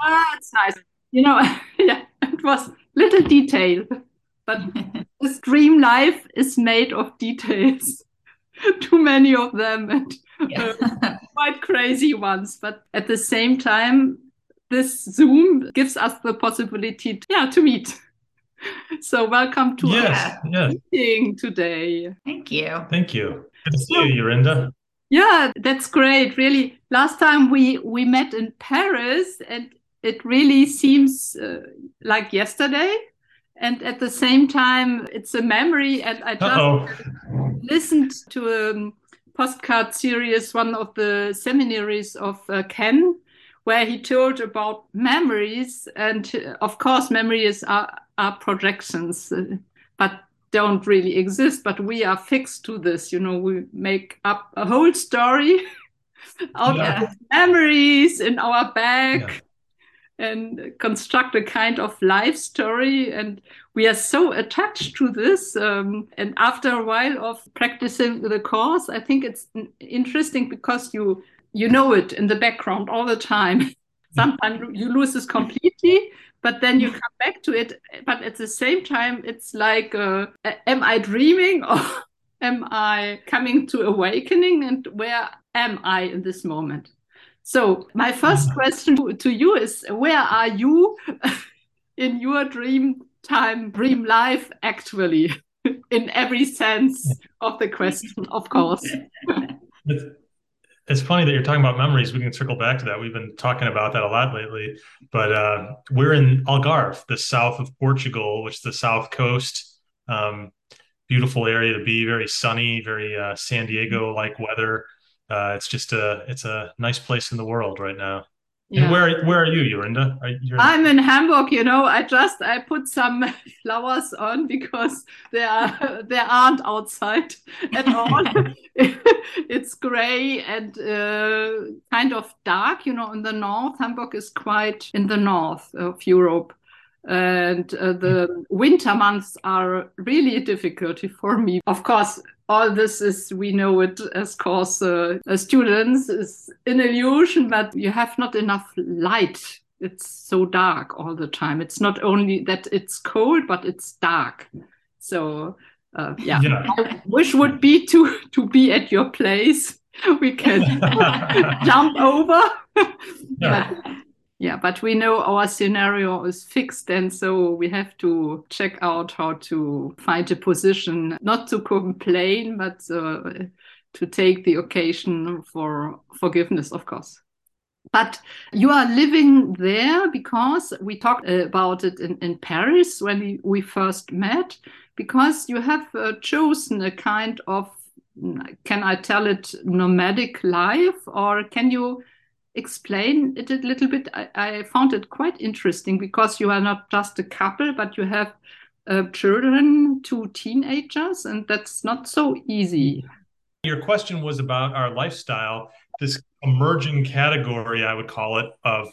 Ah, that's nice. You know, yeah, it was little detail, but this dream life is made of details. Too many of them and yeah. uh, quite crazy ones. But at the same time, this Zoom gives us the possibility, to, yeah, to meet. So welcome to yes, our yes. meeting today. Thank you. Thank you. Good to see you, Jorinda. Yeah, that's great. Really, last time we we met in Paris, and it really seems uh, like yesterday. And at the same time, it's a memory. And I just Uh-oh. listened to a postcard series, one of the seminaries of uh, Ken, where he told about memories. And uh, of course, memories are, are projections, uh, but don't really exist. But we are fixed to this. You know, we make up a whole story out Yeah. of memories in our back Yeah. And construct a kind of life story, and we are so attached to this. Um, and after a while of practicing the course, I think it's interesting because you you know it in the background all the time. Sometimes you lose this completely, but then you come back to it. But at the same time, it's like, uh, am I dreaming or am I coming to awakening? And where am I in this moment? So my first question to, you is, where are you in your dream time, dream life, actually, in every sense of the question, of course. It's, funny that you're talking about memories. We can circle back to that. We've been talking about that a lot lately. But uh, we're in Algarve, the south of Portugal, which is the south coast. Um, beautiful area to be, very sunny, very uh, San Diego-like weather. Uh, it's just a it's a nice place in the world right now. Yeah. And where where are you, Jorinda? Are, you're I'm in Hamburg, you know. I just I put some flowers on because there are there aren't outside at all. it's gray and uh, kind of dark, you know. In the north, Hamburg is quite in the north of Europe, and uh, the winter months are really a difficulty for me. Of course, all this is we know it as course uh, as students is an illusion but you have not enough light it's so dark all the time it's not only that it's cold but it's dark so uh, yeah. Yeah. i wish would be to to be at your place we can jump over Yeah. But- yeah, but we know our scenario is fixed, and so we have to check out how to find a position, not to complain, but uh, to take the occasion for forgiveness, of course. But you are living there because we talked about it in, in Paris when we, first met, because you have uh, chosen a kind of, can I tell it, nomadic life, or can you? Explain it a little bit? I, I, found it quite interesting because you are not just a couple, but you have uh, children, two teenagers, and that's not so easy. Your question was about our lifestyle, this emerging category, I would call it, of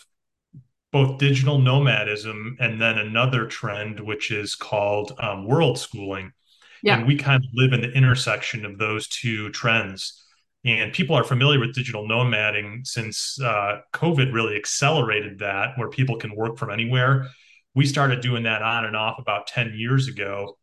both digital nomadism and then another trend, which is called um, world schooling. Yeah. And we kind of live in the intersection of those two trends and people are familiar with digital nomading since uh, COVID really accelerated that, where people can work from anywhere. We started doing that on and off about 10 years ago.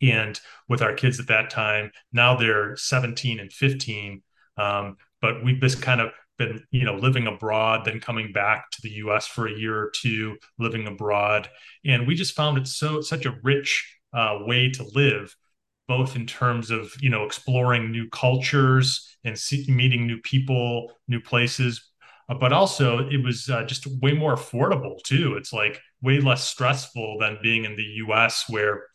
And with our kids at that time, now they're 17 and 15. Um, but we've just kind of been, you know, living abroad, then coming back to the US for a year or two, living abroad. And we just found it so such a rich uh, way to live both in terms of you know exploring new cultures and see, meeting new people new places uh, but also it was uh, just way more affordable too. It's like way less stressful than being in the us where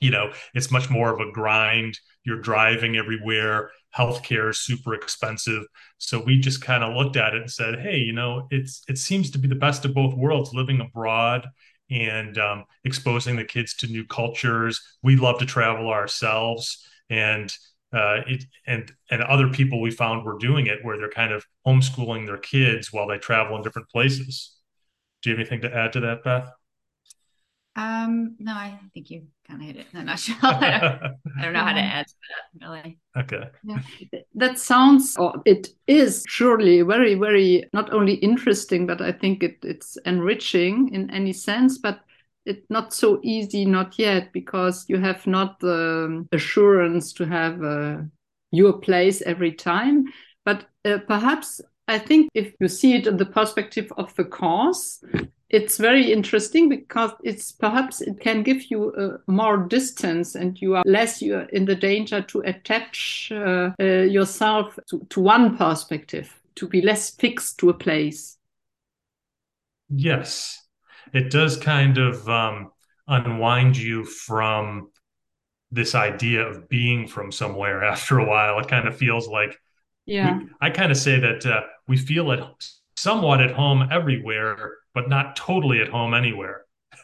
you know it's much more of a grind. You're driving everywhere. Healthcare is super expensive. So we just kind of looked at it and said hey you know it's it seems to be the best of both worlds living abroad and um, exposing the kids to new cultures. We love to travel ourselves, and uh, it and and other people we found were doing it where they're kind of homeschooling their kids while they travel in different places. Do you have anything to add to that, Beth? Um, no, I think you kind of hit it in a nutshell. I, don't, I don't know how to add to that really. Okay. Yeah. That sounds, or it is surely very, very not only interesting, but I think it, it's enriching in any sense, but it's not so easy, not yet, because you have not the assurance to have uh, your place every time. But uh, perhaps I think if you see it in the perspective of the cause, it's very interesting because it's perhaps it can give you more distance and you are less you are in the danger to attach uh, uh, yourself to, to one perspective to be less fixed to a place. Yes. It does kind of um, unwind you from this idea of being from somewhere after a while. It kind of feels like yeah we, i kind of say that uh, we feel at somewhat at home everywhere but not totally at home anywhere.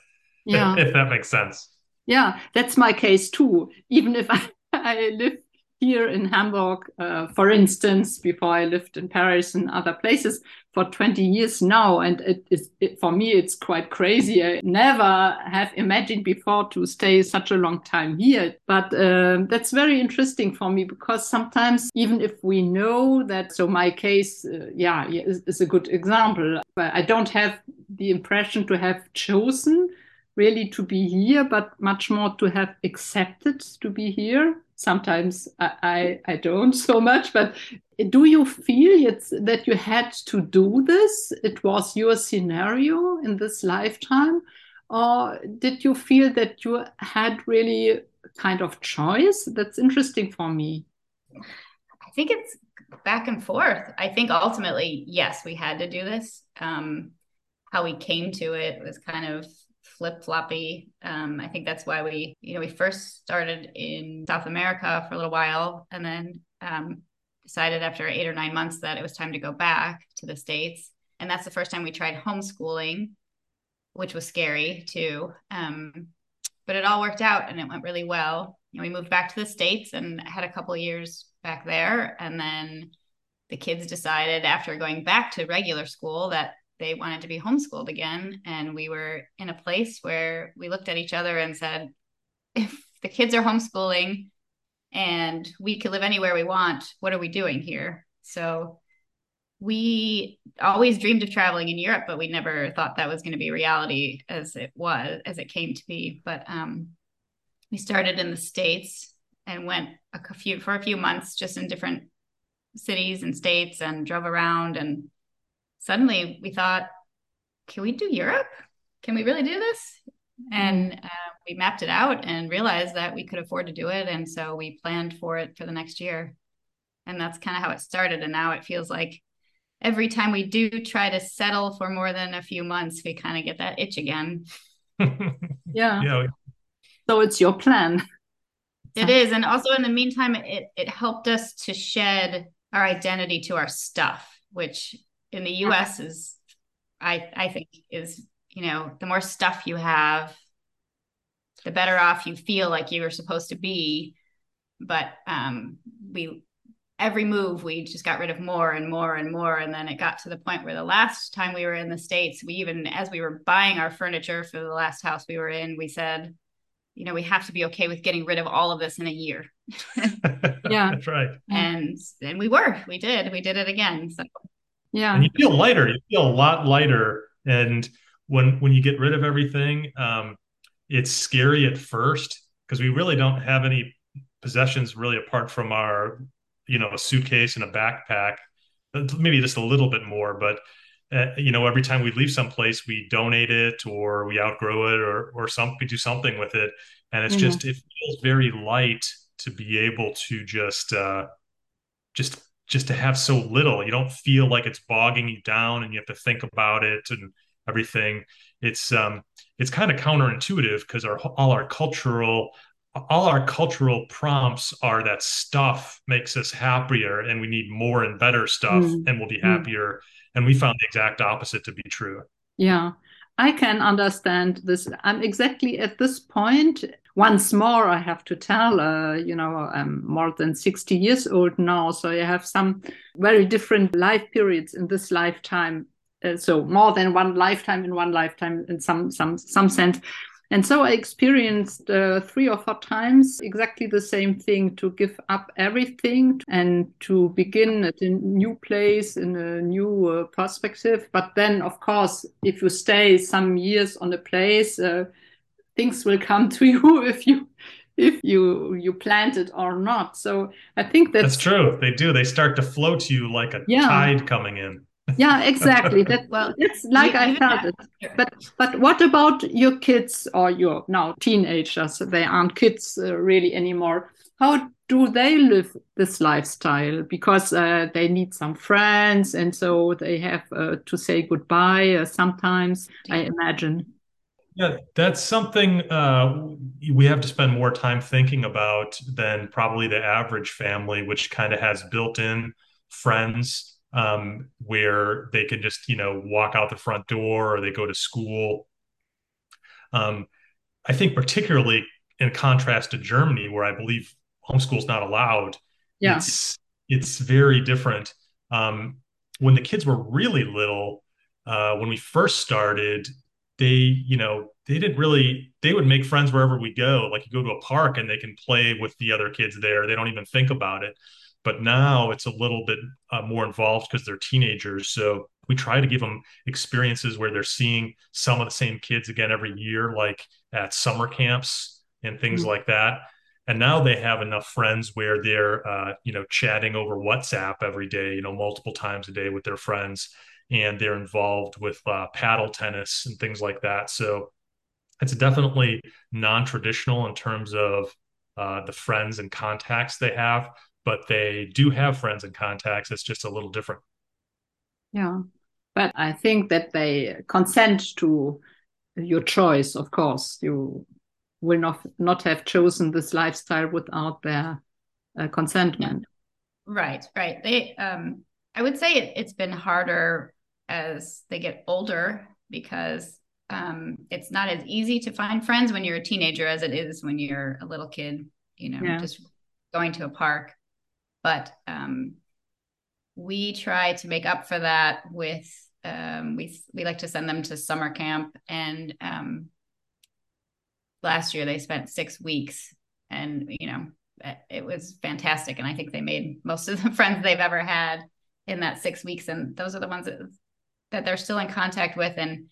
Yeah. if that makes sense. Yeah, that's my case too. Even if I, I live here in Hamburg, uh, for instance, before I lived in Paris and other places for 20 years now. And it is, it, for me, it's quite crazy. I never have imagined before to stay such a long time here. But uh, that's very interesting for me because sometimes, even if we know that, so my case, uh, yeah, is, is a good example. I don't have the impression to have chosen really to be here, but much more to have accepted to be here sometimes I, I, I don't so much but do you feel that you had to do this? It was your scenario in this lifetime? Or did you feel that you had really kind of choice? That's interesting for me. I think it's back and forth. I think ultimately yes we had to do this. Um, how we came to it was kind of flip floppy. Um, I think that's why we, you know, we first started in South America for a little while and then um, decided after eight or nine months that it was time to go back to the States. And that's the first time we tried homeschooling, which was scary too. Um, but it all worked out and it went really well. Know, we moved back to the States and had a couple years back there. And then the kids decided after going back to regular school that they wanted to be homeschooled again. And we were in a place where we looked at each other and said, if the kids are homeschooling and we could live anywhere we want, what are we doing here? So we always dreamed of traveling in Europe, but we never thought that was going to be reality as it was, as it came to be. But um, we started in the States and went a few for a few months just in different cities and states and drove around and suddenly we thought, can we do Europe? Can we really do this? And mm-hmm. uh, we mapped it out and realized that we could afford to do it. And so we planned for it for the next year. And that's kind of how it started. And now it feels like every time we do try to settle for more than a few months, we kind of get that itch again. yeah. yeah. So it's your plan. It is. And also in the meantime, it, it helped us to shed our identity to our stuff, which in the US is I I think is you know the more stuff you have the better off you feel like you were supposed to be. But um we every move we just got rid of more and more and more. And then it got to the point where the last time we were in the states we even as we were buying our furniture for the last house we were in we said you know we have to be okay with getting rid of all of this in a year. Yeah. That's right. And and we were we did we did it again so. Yeah. And you feel lighter you feel a lot lighter. And when when you get rid of everything um, it's scary at first because we really don't have any possessions really apart from our you know a suitcase and a backpack uh, maybe just a little bit more but uh, you know every time we leave someplace we donate it or we outgrow it or or some we do something with it and it's mm-hmm. just it feels very light to be able to just uh just just to have so little you don't feel like it's bogging you down and you have to think about it and everything it's um it's kind of counterintuitive because our all our cultural all our cultural prompts are that stuff makes us happier and we need more and better stuff mm. and we'll be happier mm. and we found the exact opposite to be true yeah i can understand this i'm exactly at this point once more, I have to tell, uh, you know, I'm more than 60 years old now. So I have some very different life periods in this lifetime. Uh, so more than one lifetime in one lifetime in some some some sense. And so I experienced uh, three or four times exactly the same thing to give up everything and to begin at a new place in a new uh, perspective. But then, of course, if you stay some years on a place, uh, things will come to you if you if you you plant it or not. So I think that's, that's true. They do. They start to flow to you like a yeah. tide coming in yeah exactly. That well it's like i felt it. But but what about your kids or your now teenagers? They aren't kids uh, really anymore. How do they live this lifestyle? Because uh, they need some friends and so they have uh, to say goodbye uh, sometimes i imagine. Yeah that's something uh, we have to spend more time thinking about than probably the average family which kind of has built in friends um, where they can just you know walk out the front door or they go to school. Um, I think particularly in contrast to Germany, where I believe homeschool is not allowed. Yeah. It's it's very different. Um, when the kids were really little, uh, when we first started, they you know they didn't really they would make friends wherever we go. Like you go to a park and they can play with the other kids there. They don't even think about it. But now it's a little bit uh, more involved because they're teenagers. So we try to give them experiences where they're seeing some of the same kids again every year, like at summer camps and things mm-hmm. like that. And now they have enough friends where they're, uh, you know, chatting over WhatsApp every day, you know, multiple times a day with their friends, and they're involved with uh, paddle tennis and things like that. So it's definitely non-traditional in terms of uh, the friends and contacts they have, but they do have friends and contacts. It's just a little different. Yeah. But I think that they consent to your choice, of course. You will not not have chosen this lifestyle without their uh, consentment. Yeah. Right, right. They um I would say it, it's been harder as they get older because um, it's not as easy to find friends when you're a teenager as it is when you're a little kid, you know, yeah. just going to a park but um, we try to make up for that with um, we we like to send them to summer camp and um, last year they spent six weeks and you know it was fantastic. And i think they made most of the friends they've ever had in that six weeks. And those are the ones that, that they're still in contact with. And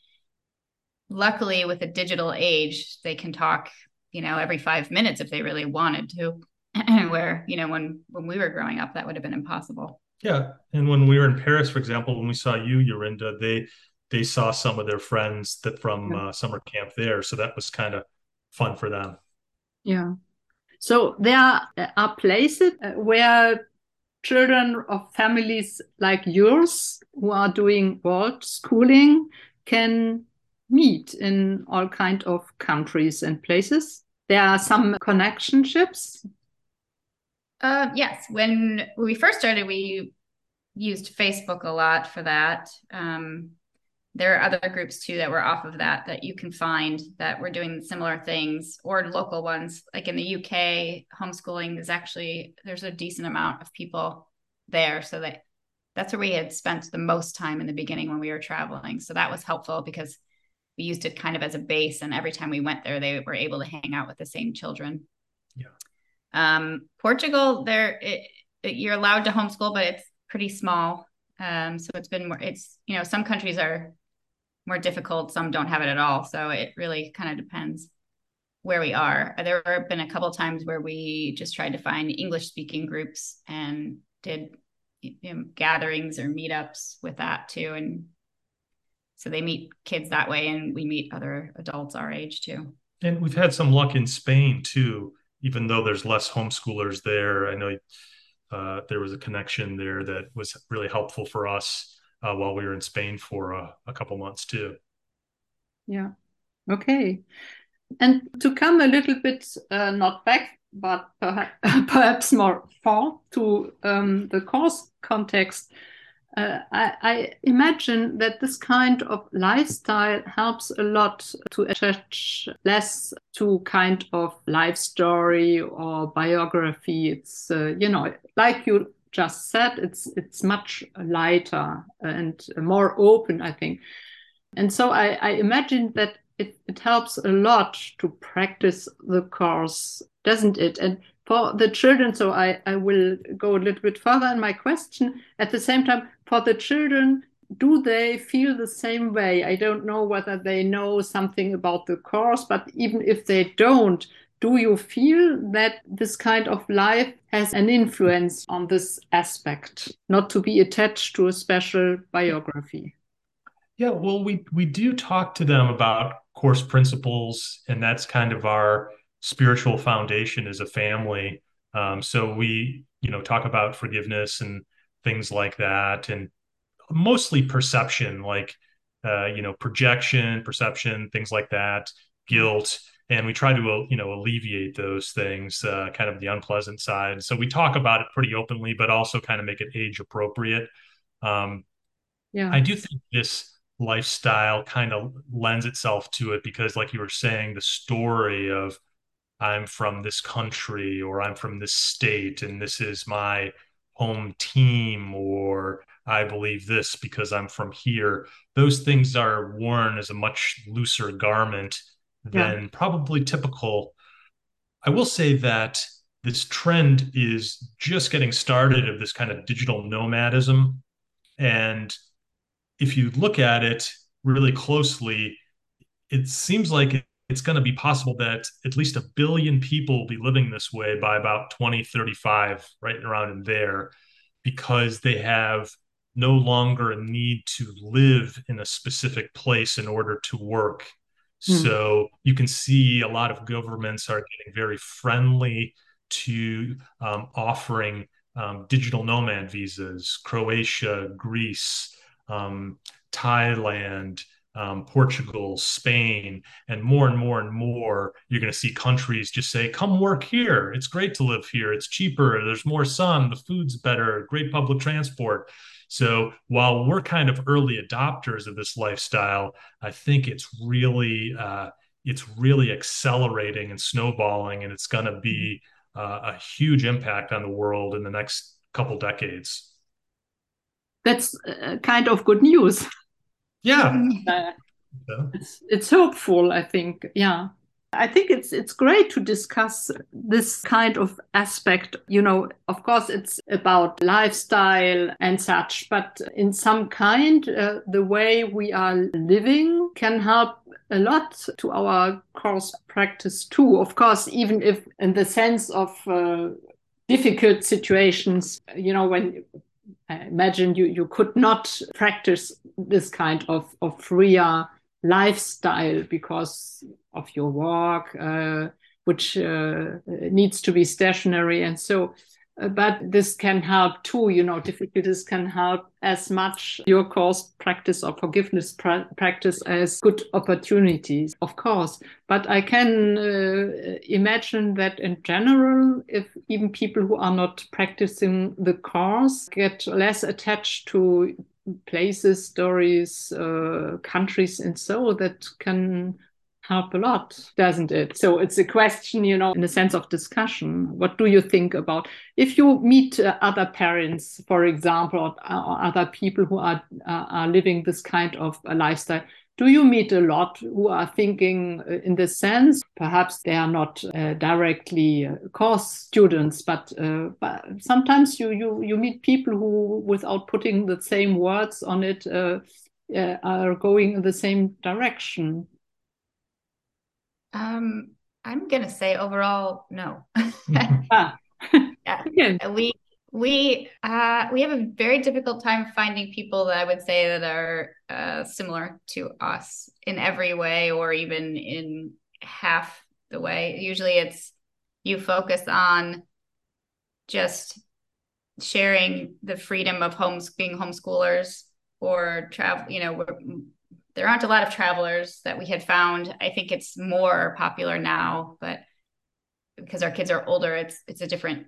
luckily with the digital age they can talk you know every five minutes if they really wanted to where you know when when we were growing up that would have been impossible. Yeah. And when we were in paris for example when we saw you Jorinda, they they saw some of their friends that from yeah. uh, summer camp there. So that was kind of fun for them. Yeah. So there are places uh, where children of families like yours who are doing world schooling can meet in all kind of countries and places. There are some connectionships uh, yes. When we first started, we used Facebook a lot for that. Um, there are other groups too that were off of that that you can find that were doing similar things or local ones. Like in the UK, homeschooling is actually there's a decent amount of people there, so that that's where we had spent the most time in the beginning when we were traveling. So that was helpful because we used it kind of as a base, and every time we went there, they were able to hang out with the same children. Yeah. Um, Portugal, there you're allowed to homeschool, but it's pretty small. Um, so it's been more. It's you know some countries are more difficult, some don't have it at all. So it really kind of depends where we are. There have been a couple times where we just tried to find English speaking groups and did you know, gatherings or meetups with that too. And so they meet kids that way, and we meet other adults our age too. And we've had some luck in Spain too even though there's less homeschoolers there, I know uh, there was a connection there that was really helpful for us uh, while we were in Spain for a, a couple months too. Yeah. Okay. And to come a little bit uh, not back, but perhaps, perhaps more far to um, the course context, uh, I, I, imagine that this kind of lifestyle helps a lot to attach less to kind of life story or biography. It's uh, you know like you just said, it's it's much lighter and more open, I think. And so I, I imagine that it, it helps a lot to practice the course, doesn't it? And for the children, so I, I will go a little bit further in my question. At the same time, for the children, do they feel the same way? I don't know whether they know something about the course, but even if they don't, do you feel that this kind of life has an influence on this aspect, not to be attached to a special biography? Yeah, well, we we do talk to them about course principles, and that's kind of our spiritual foundation as a family. Um, so we, you know, talk about forgiveness and things like that, and mostly perception, like uh, you know, projection, perception, things like that, guilt, and we try to, you know, alleviate those things, uh, kind of the unpleasant side. So we talk about it pretty openly, but also kind of make it age appropriate. Um, yeah, I do think this lifestyle kind of lends itself to it because like you were saying the story of i'm from this country or i'm from this state and this is my home team or i believe this because i'm from here. Those things are worn as a much looser garment than yeah. probably typical. I will say that this trend is just getting started of this kind of digital nomadism. And if you look at it really closely, it seems like it's going to be possible that at least a billion people will be living this way by about 2035, right around in there, because they have no longer a need to live in a specific place in order to work. Hmm. So you can see a lot of governments are getting very friendly to um, offering um, digital nomad visas, Croatia, Greece, um, Thailand, um, Portugal, Spain, and more and more and more, you're going to see countries just say, come work here. It's great to live here. It's cheaper. There's more sun. The food's better. Great public transport. So while we're kind of early adopters of this lifestyle, I think it's really, uh, it's really accelerating and snowballing, and it's going to be uh, a huge impact on the world in the next couple decades that's uh, kind of good news. Yeah. Uh, it's, it's hopeful, I think. Yeah. I think it's it's great to discuss this kind of aspect. You know, of course, it's about lifestyle and such, but in some kind, uh, the way we are living can help a lot to our course practice too. Of course, even if in the sense of uh, difficult situations, you know, when I imagine you, you could not practice this kind of, of freer lifestyle because of your work, uh, which uh, needs to be stationary. And so but this can help too you know difficulties can help as much your course practice or forgiveness pra practice as good opportunities of course. But i can uh, imagine that in general if even people who are not practicing the course get less attached to places stories uh, countries and so that can help a lot, doesn't it? So it's a question, you know, in a sense of discussion. What do you think about if you meet uh, other parents, for example, or, or other people who are uh, are living this kind of a lifestyle? Do you meet a lot who are thinking uh, in this sense? Perhaps they are not uh, directly uh, course students, but, uh, but sometimes you, you you meet people who, without putting the same words on it, are going in the same direction. Um, I'm gonna say overall, no. ah. yeah. We we uh, we have a very difficult time finding people that I would say that are uh, similar to us in every way, or even in half the way. Usually, it's you focus on just sharing the freedom of homes being homeschoolers or travel. You know, there aren't a lot of travelers that we had found. I think it's more popular now, but because our kids are older, it's it's a different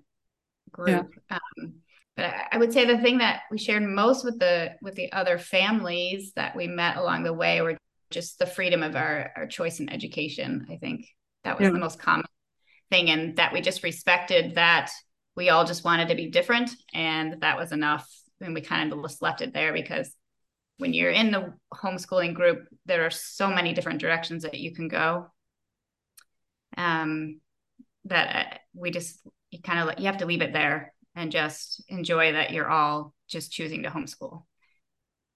group. Yeah. Um, but I would say the thing that we shared most with the with the other families that we met along the way were just the freedom of our our choice in education. I think that was yeah. the most common thing, and that we just respected that we all just wanted to be different, and that was enough. And we kind of just left it there because when you're in the homeschooling group, there are so many different directions that you can go. Um, that uh, we just you kind of you have to leave it there and just enjoy that you're all just choosing to homeschool.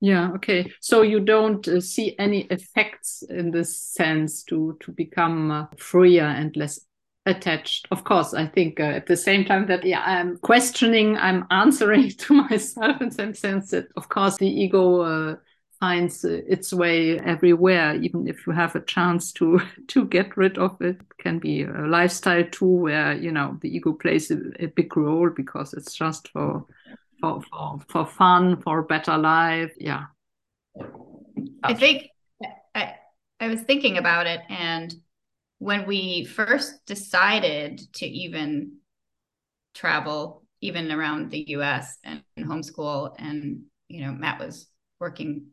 Yeah. Okay. So you don't uh, see any effects in this sense to to become uh, freer and less attached. Of course, I think uh, at the same time that yeah, I'm questioning, I'm answering to myself in some sense that of course the ego uh, finds uh, its way everywhere. Even if you have a chance to to get rid of it, it can be a lifestyle too, where you know the ego plays a, a big role because it's just for for for, for fun, for better life. Yeah. I think I I was thinking about it and when we first decided to even travel even around the US and, and homeschool and you know Matt was working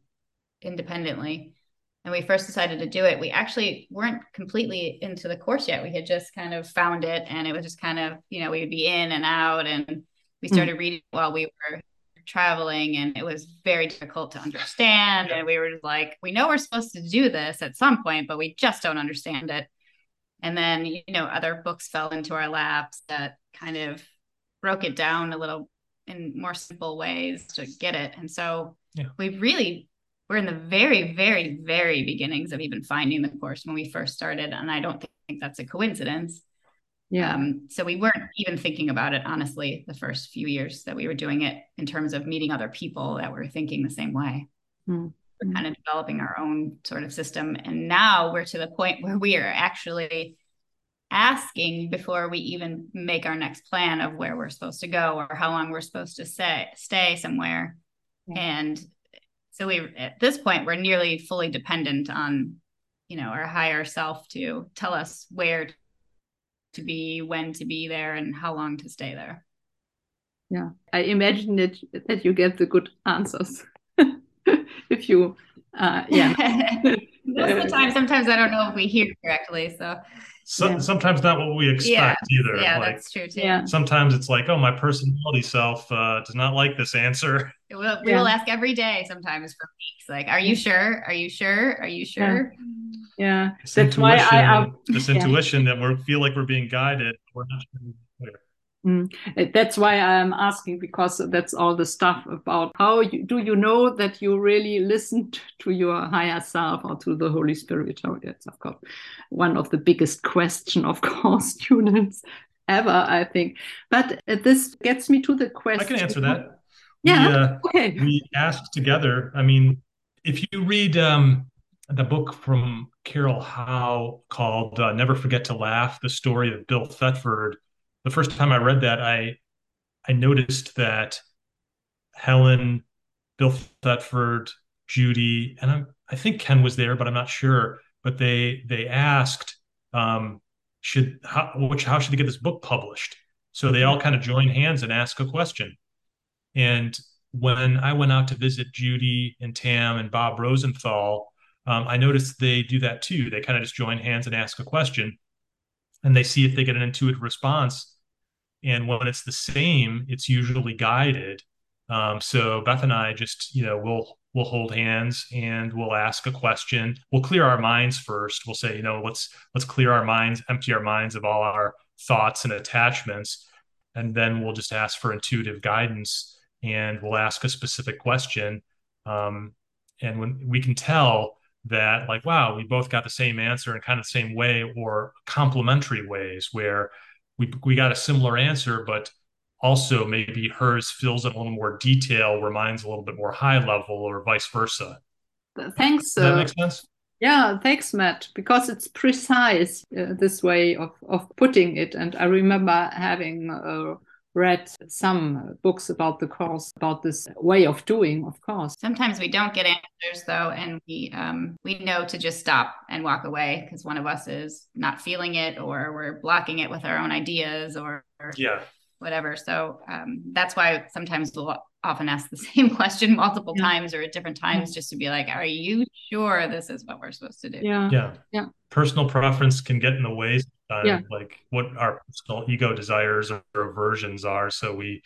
independently and we first decided to do it we actually weren't completely into the course yet we had just kind of found it and it was just kind of you know we would be in and out and we hmm. started mm. reading while we were traveling and it was very difficult to understand and we were like we know we're supposed to do this at some point but we just don't understand it and then you know other books fell into our laps that kind of broke it down a little in more simple ways to get it and so yeah. we really we're in the very very very beginnings of even finding the course when we first started and i don't think that's a coincidence yeah. Um, so we weren't even thinking about it, honestly, the first few years that we were doing it in terms of meeting other people that were thinking the same way. Mm-hmm. We're kind of developing our own sort of system. And now we're to the point where we are actually asking before we even make our next plan of where we're supposed to go or how long we're supposed to stay stay somewhere. Mm-hmm. And so we at this point we're nearly fully dependent on you know our higher self to tell us where to be, when to be there, and how long to stay there. Yeah, I imagine that that you get the good answers if you, uh, yeah. Most of the time, sometimes I don't know if we hear correctly. So, so yeah. sometimes not what we expect yeah. either. Yeah, like, that's true too. Yeah. Sometimes it's like, oh, my personality self uh, does not like this answer. We'll, we yeah. will ask every day sometimes for weeks, like, are you sure? Are you sure? Are you sure? Yeah, this that's why I, I this intuition that we feel like we're being guided. We're not clear. Mm. That's why I'm asking because that's all the stuff about how you, do you know that you really listened to your higher self or to the Holy Spirit? Oh, that's of course one of the biggest question, of course, students ever, I think. But uh, this gets me to the question. I can answer that. Yeah. We, uh, okay. We asked together. I mean, if you read um, the book from Carol Howe called uh, Never Forget to Laugh, the story of Bill Thetford. The first time I read that, I I noticed that Helen, Bill Thetford, Judy, and I'm, I think Ken was there, but I'm not sure. But they they asked, um, should how which how should they get this book published? So they all kind of join hands and ask a question. And when I went out to visit Judy and Tam and Bob Rosenthal, um, I noticed they do that too. They kind of just join hands and ask a question, and they see if they get an intuitive response. And when it's the same, it's usually guided. Um, so Beth and I just, you know, we'll we'll hold hands and we'll ask a question. We'll clear our minds first. We'll say, you know, let's let's clear our minds, empty our minds of all our thoughts and attachments, and then we'll just ask for intuitive guidance. And we'll ask a specific question. Um, and when we can tell that like wow we both got the same answer in kind of the same way or complementary ways where we we got a similar answer but also maybe hers fills in a little more detail where mine's a little bit more high level or vice versa. Thanks Does that uh, make sense? yeah thanks matt because it's precise uh, this way of of putting it. And i remember having uh, read some books about the course about this way of doing of course. Sometimes we don't get answers though and we um we know to just stop and walk away because one of us is not feeling it or we're blocking it with our own ideas or, or yeah. whatever. So um that's why sometimes we'll often ask the same question multiple yeah. times or at different times yeah. just to be like are you sure this is what we're supposed to do? Yeah. Yeah. Yeah. Personal preference can get in the way yeah. like what our personal ego desires or aversions are so we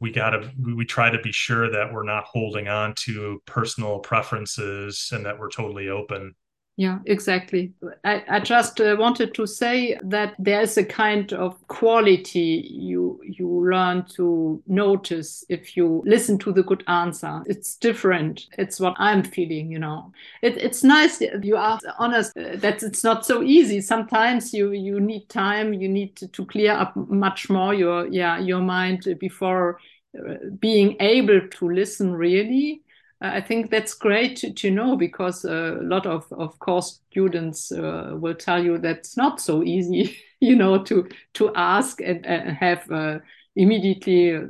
we got to we try to be sure that we're not holding on to personal preferences and that we're totally open yeah exactly. I, I just uh, wanted to say that there's a kind of quality you you learn to notice if you listen to the good answer. It's different. It's what i'm feeling you know. It, it's nice you are honest uh, that it's not so easy. Sometimes you you need time. You need to, to clear up much more your yeah your mind before uh, being able to listen really I think that's great to, to know because a lot of, of course students uh, will tell you that's not so easy, you know, to to ask and, have uh, immediately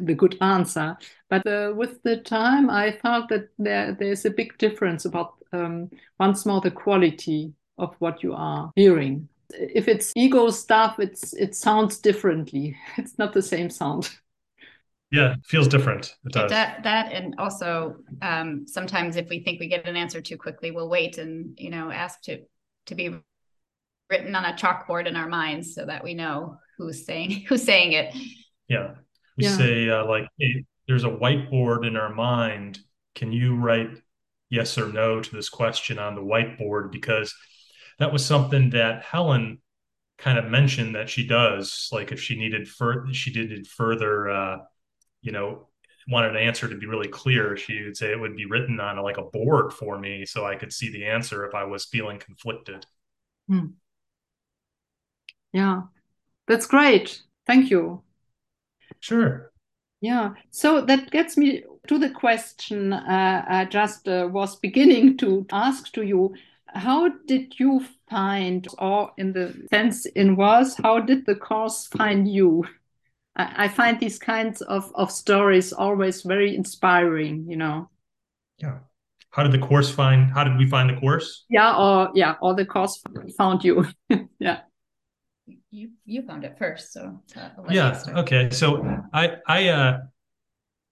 the good answer. But uh, with the time, I felt that there there's a big difference about um, once more the quality of what you are hearing. If it's ego stuff, it's it sounds differently. It's not the same sound. Yeah, it feels different. It does. That, that and also um, sometimes if we think we get an answer too quickly, we'll wait and you know ask to to be written on a chalkboard in our minds so that we know who's saying who's saying it. Yeah, we yeah. say uh, like, hey, there's a whiteboard in our mind. Can you write yes or no to this question on the whiteboard? Because that was something that Helen kind of mentioned that she does. Like if she needed further, she did further. Uh, you know, wanted an answer to be really clear, she would say it would be written on a, like a board for me so I could see the answer if I was feeling conflicted. Hmm. Yeah, that's great. Thank you. Sure. Yeah, so that gets me to the question uh, I just uh, was beginning to ask to you. How did you find, or in the sense in was, how did the course find you? I, I find these kinds of, of stories always very inspiring, you know. Yeah. How did the course find how did we find the course? Yeah, or yeah, or the course found you. yeah. You you found it first, so uh, yeah. Okay. So I I uh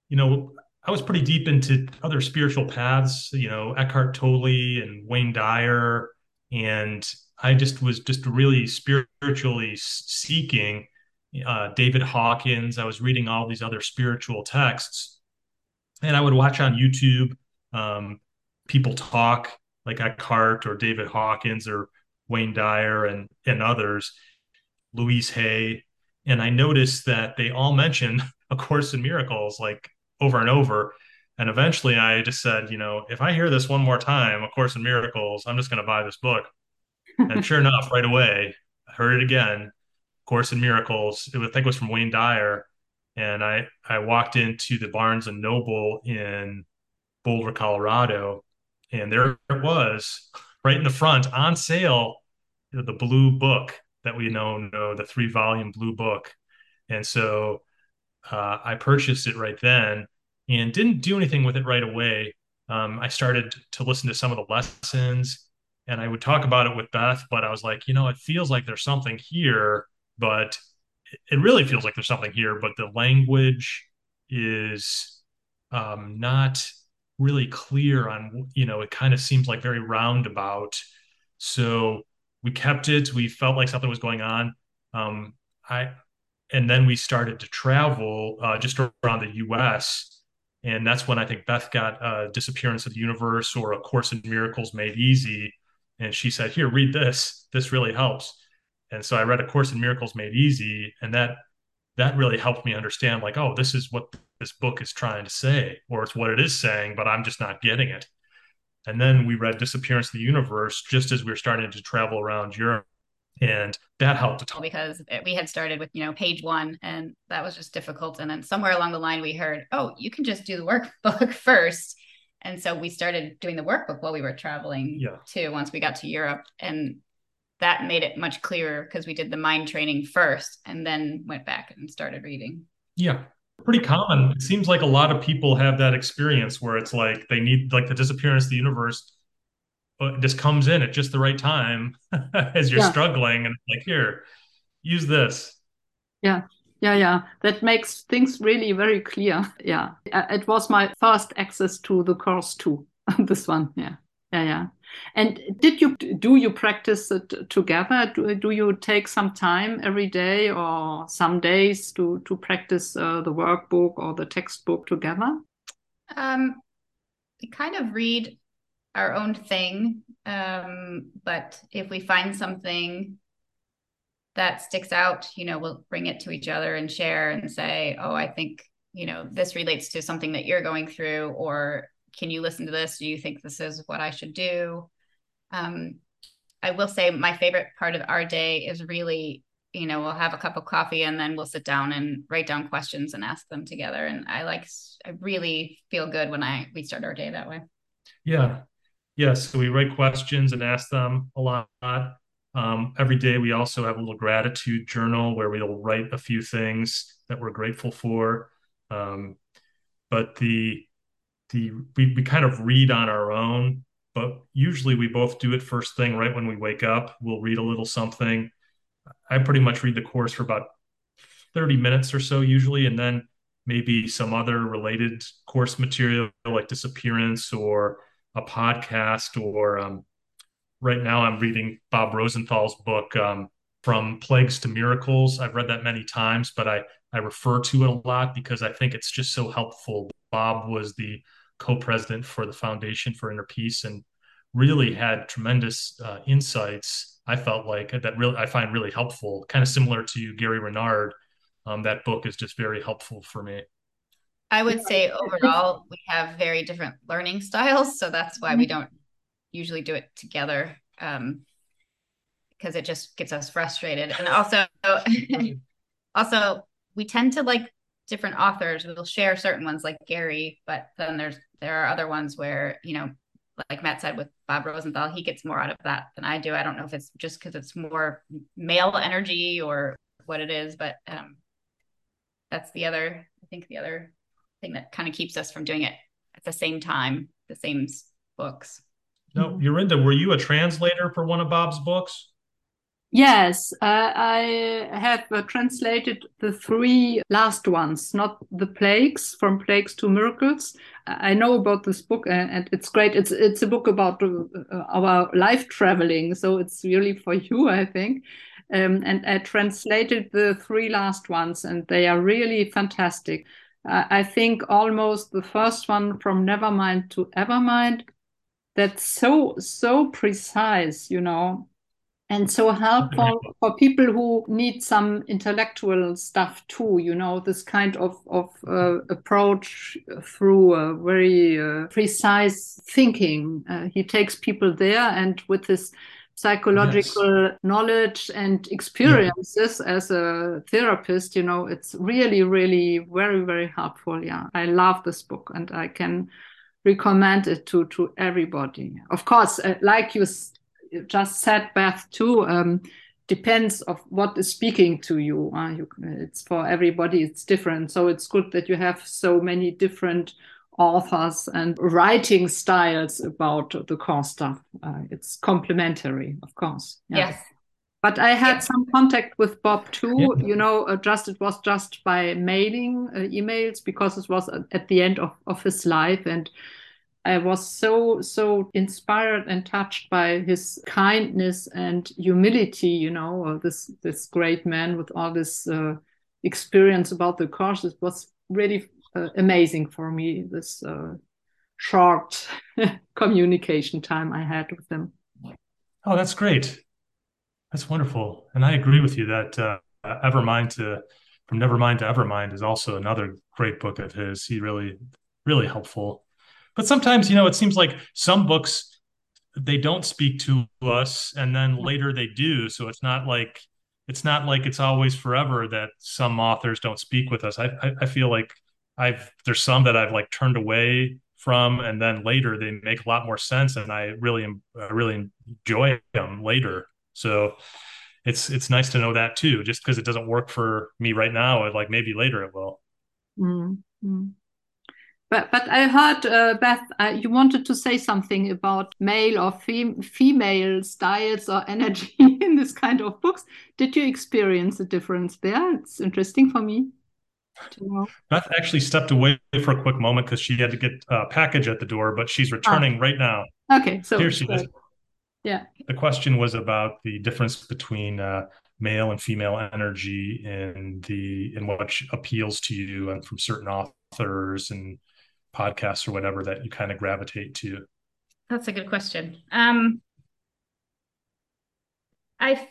you know I was pretty deep into other spiritual paths, you know, Eckhart Tolle and Wayne Dyer, and I just was just really spiritually seeking uh, David Hawkins. I was reading all these other spiritual texts, and I would watch on YouTube um, people talk like Eckhart or David Hawkins or Wayne Dyer and and others, Louise Hay, and I noticed that they all mention A Course in Miracles like over and over. And eventually, I just said, you know, if I hear this one more time, A Course in Miracles, I'm just going to buy this book. and sure enough, right away, I heard it again Course in Miracles. It was, I think it was from Wayne Dyer, and I I walked into the Barnes and Noble in Boulder, Colorado, and there it was right in the front on sale, the blue book that we know know the three volume blue book, and so uh, I purchased it right then and didn't do anything with it right away. Um, I started to listen to some of the lessons and I would talk about it with Beth, but I was like, you know, it feels like there's something here but it really feels like there's something here, but the language is um, not really clear on, you know, it kind of seems like very roundabout. So we kept it. We felt like something was going on. Um, I, and then we started to travel uh, just around the U.S. And that's when I think Beth got uh, Disappearance of the Universe or A Course in Miracles Made Easy. And she said, Here, read this. This really helps and so i read a course in miracles made easy and that that really helped me understand like oh this is what this book is trying to say or it's what it is saying but i'm just not getting it. And then we read disappearance of the universe just as we were starting to travel around europe and that helped a ton. Because we had started with you know page one and that was just difficult. And then somewhere along the line we heard oh you can just do the workbook first. And so we started doing the workbook while we were traveling yeah. too once we got to europe. And that made it much clearer because we did the mind training first and then went back and started reading. Yeah. Pretty common. It seems like a lot of people have that experience where it's like they need like the disappearance of the universe but this comes in at just the right time as you're yeah. struggling and like here use this yeah yeah yeah that makes things really very clear yeah it was my first access to the course too this one yeah yeah, yeah. And did you do you practice it together? Do, do you take some time every day or some days to to practice uh, the workbook or the textbook together? Um, we kind of read our own thing, um, but if we find something that sticks out, you know, we'll bring it to each other and share and say, "Oh, I think you know this relates to something that you're going through," or can you listen to this? Do you think this is what I should do? Um, I will say my favorite part of our day is really, you know, we'll have a cup of coffee and then we'll sit down and write down questions and ask them together. And I like, I really feel good when I we start our day that way. Yeah, yes. So we write questions and ask them a lot. Um, every day we also have a little gratitude journal where we'll write a few things that we're grateful for. Um, but the the we, we kind of read on our own but usually we both do it first thing right when we wake up. We'll read a little something. I pretty much read the course for about 30 minutes or so usually and then maybe some other related course material like disappearance or a podcast or um, right now i'm reading bob rosenthal's book um, from plagues to miracles. I've read that many times but i i refer to it a lot because i think it's just so helpful. Bob was the co-president for the Foundation for Inner Peace, and really had tremendous uh, insights. I felt like that really I find really helpful, kind of similar to Gary Renard. Um, that book is just very helpful for me. I would say overall we have very different learning styles, so that's why we mm-hmm. don't usually do it together um, because it just gets us frustrated. And also, also we tend to like different authors. We'll share certain ones like Gary, but then there's there are other ones where, you know, like Matt said with Bob Rosenthal, he gets more out of that than I do. I don't know if it's just because it's more male energy or what it is, but um, that's the other, I think the other thing that kind of keeps us from doing it at the same time, the same books. No, Yorinda, were you a translator for one of Bob's books? Yes, uh, I have uh, translated the three last ones, not the plagues, from plagues to miracles. I know about this book, and it's great. It's it's a book about uh, our life traveling, so it's really for you, I think. Um, and I translated the three last ones, and they are really fantastic. I think almost the first one from Nevermind to Evermind. That's so so precise, you know and so helpful for people who need some intellectual stuff too you know this kind of of uh, approach through a very uh, precise thinking uh, he takes people there and with his psychological yes. knowledge and experiences yeah. as a therapist you know it's really really very very helpful. Yeah. I love this book and i can recommend it to to everybody. Of course uh, like you just said, Beth, too, um, depends of what is speaking to you. Uh, you. It's for everybody, it's different. So it's good that you have so many different authors and writing styles about the core stuff. Uh, it's complementary, of course. Yeah. Yes. But I had some contact with Bob too. Yeah. You know, uh, just it was just by mailing uh, emails because it was at the end of, of his life, and I was so so inspired and touched by his kindness and humility. You know, uh, this this great man with all this uh, experience about the course. It was really uh, amazing for me. This uh, short communication time I had with him. Oh, that's great. That's wonderful, and I agree with you that uh, Evermind to from Nevermind to Evermind is also another great book of his. He really really helpful but sometimes, you know, it seems like some books they don't speak to us and then later they do. So it's not like it's not like it's always forever that some authors don't speak with us. I, I, I feel like I've there's some that I've like turned away from and then later they make a lot more sense and I really I really enjoy them later. So it's it's nice to know that too. Just because it doesn't work for me right now, like maybe later it will. Mm-hmm. But, but I heard, uh, Beth, uh, you wanted to say something about male or fem female styles or energy in this kind of books. Did you experience a difference there? It's interesting for me. Beth actually stepped away for a quick moment because she had to get a package at the door, but she's returning ah. right now. Okay, so here she is. Yeah. The question was about the difference between uh, male and female energy in the in what appeals to you and from certain authors and podcasts or whatever that you kind of gravitate to. That's a good question. Um, I,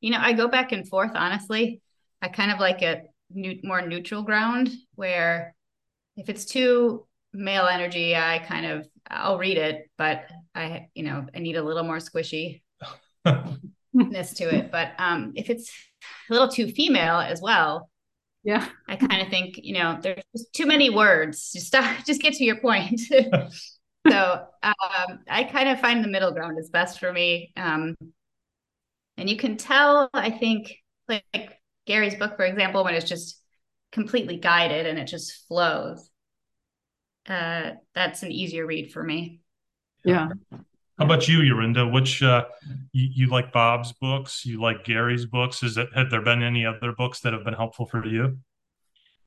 you know, I go back and forth. Honestly, I kind of like a new, more neutral ground where if it's too male energy, I kind of I'll read it, but I, you know, I need a little more squishy ness to it. But um, if it's a little too female as well, yeah, I kind of think you know there's just too many words. Just stop, just get to your point. so um, I kind of find the middle ground is best for me. Um, and you can tell, I think, like, like Gary's book, for example, when it's just completely guided and it just flows. Uh, that's an easier read for me. Yeah. How about you, Yorinda? Which uh, you, you, like Bob's books? You like Gary's books? Is it have there been any other books that have been helpful for you?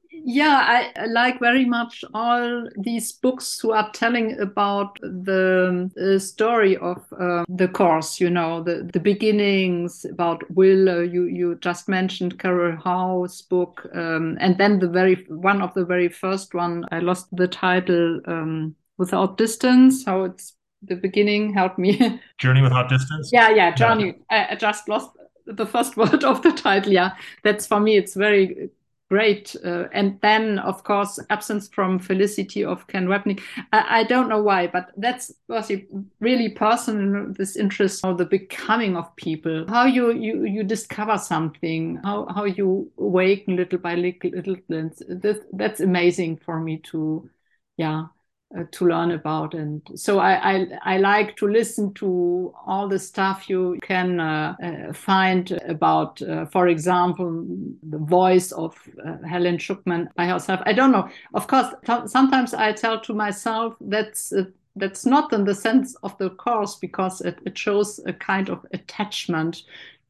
Yeah, I like very much all these books who are telling about the, the story of uh, the course. You know, the the beginnings about Will. Uh, you you just mentioned Carol Howe's book, um, and then the very one of the very first one. I lost the title. Um, Without distance, how it's the beginning help me. Journey without distance? Yeah yeah journey. I, I, just lost the first word of the title yeah. That's for me it's very great. Uh, and then of course absence from felicity of ken wapnick. I, I, don't know why but that's was really personal this interest of the becoming of people. How you you you discover something how how you awaken little by little, little this, that's amazing for me to yeah uh, to learn about. And so I, I, I like to listen to all the stuff you can uh, uh, find about uh, for example the voice of uh, helen schucman by herself. I don't know. Of course sometimes i tell to myself that's uh, that's not in the sense of the course because it, it shows a kind of attachment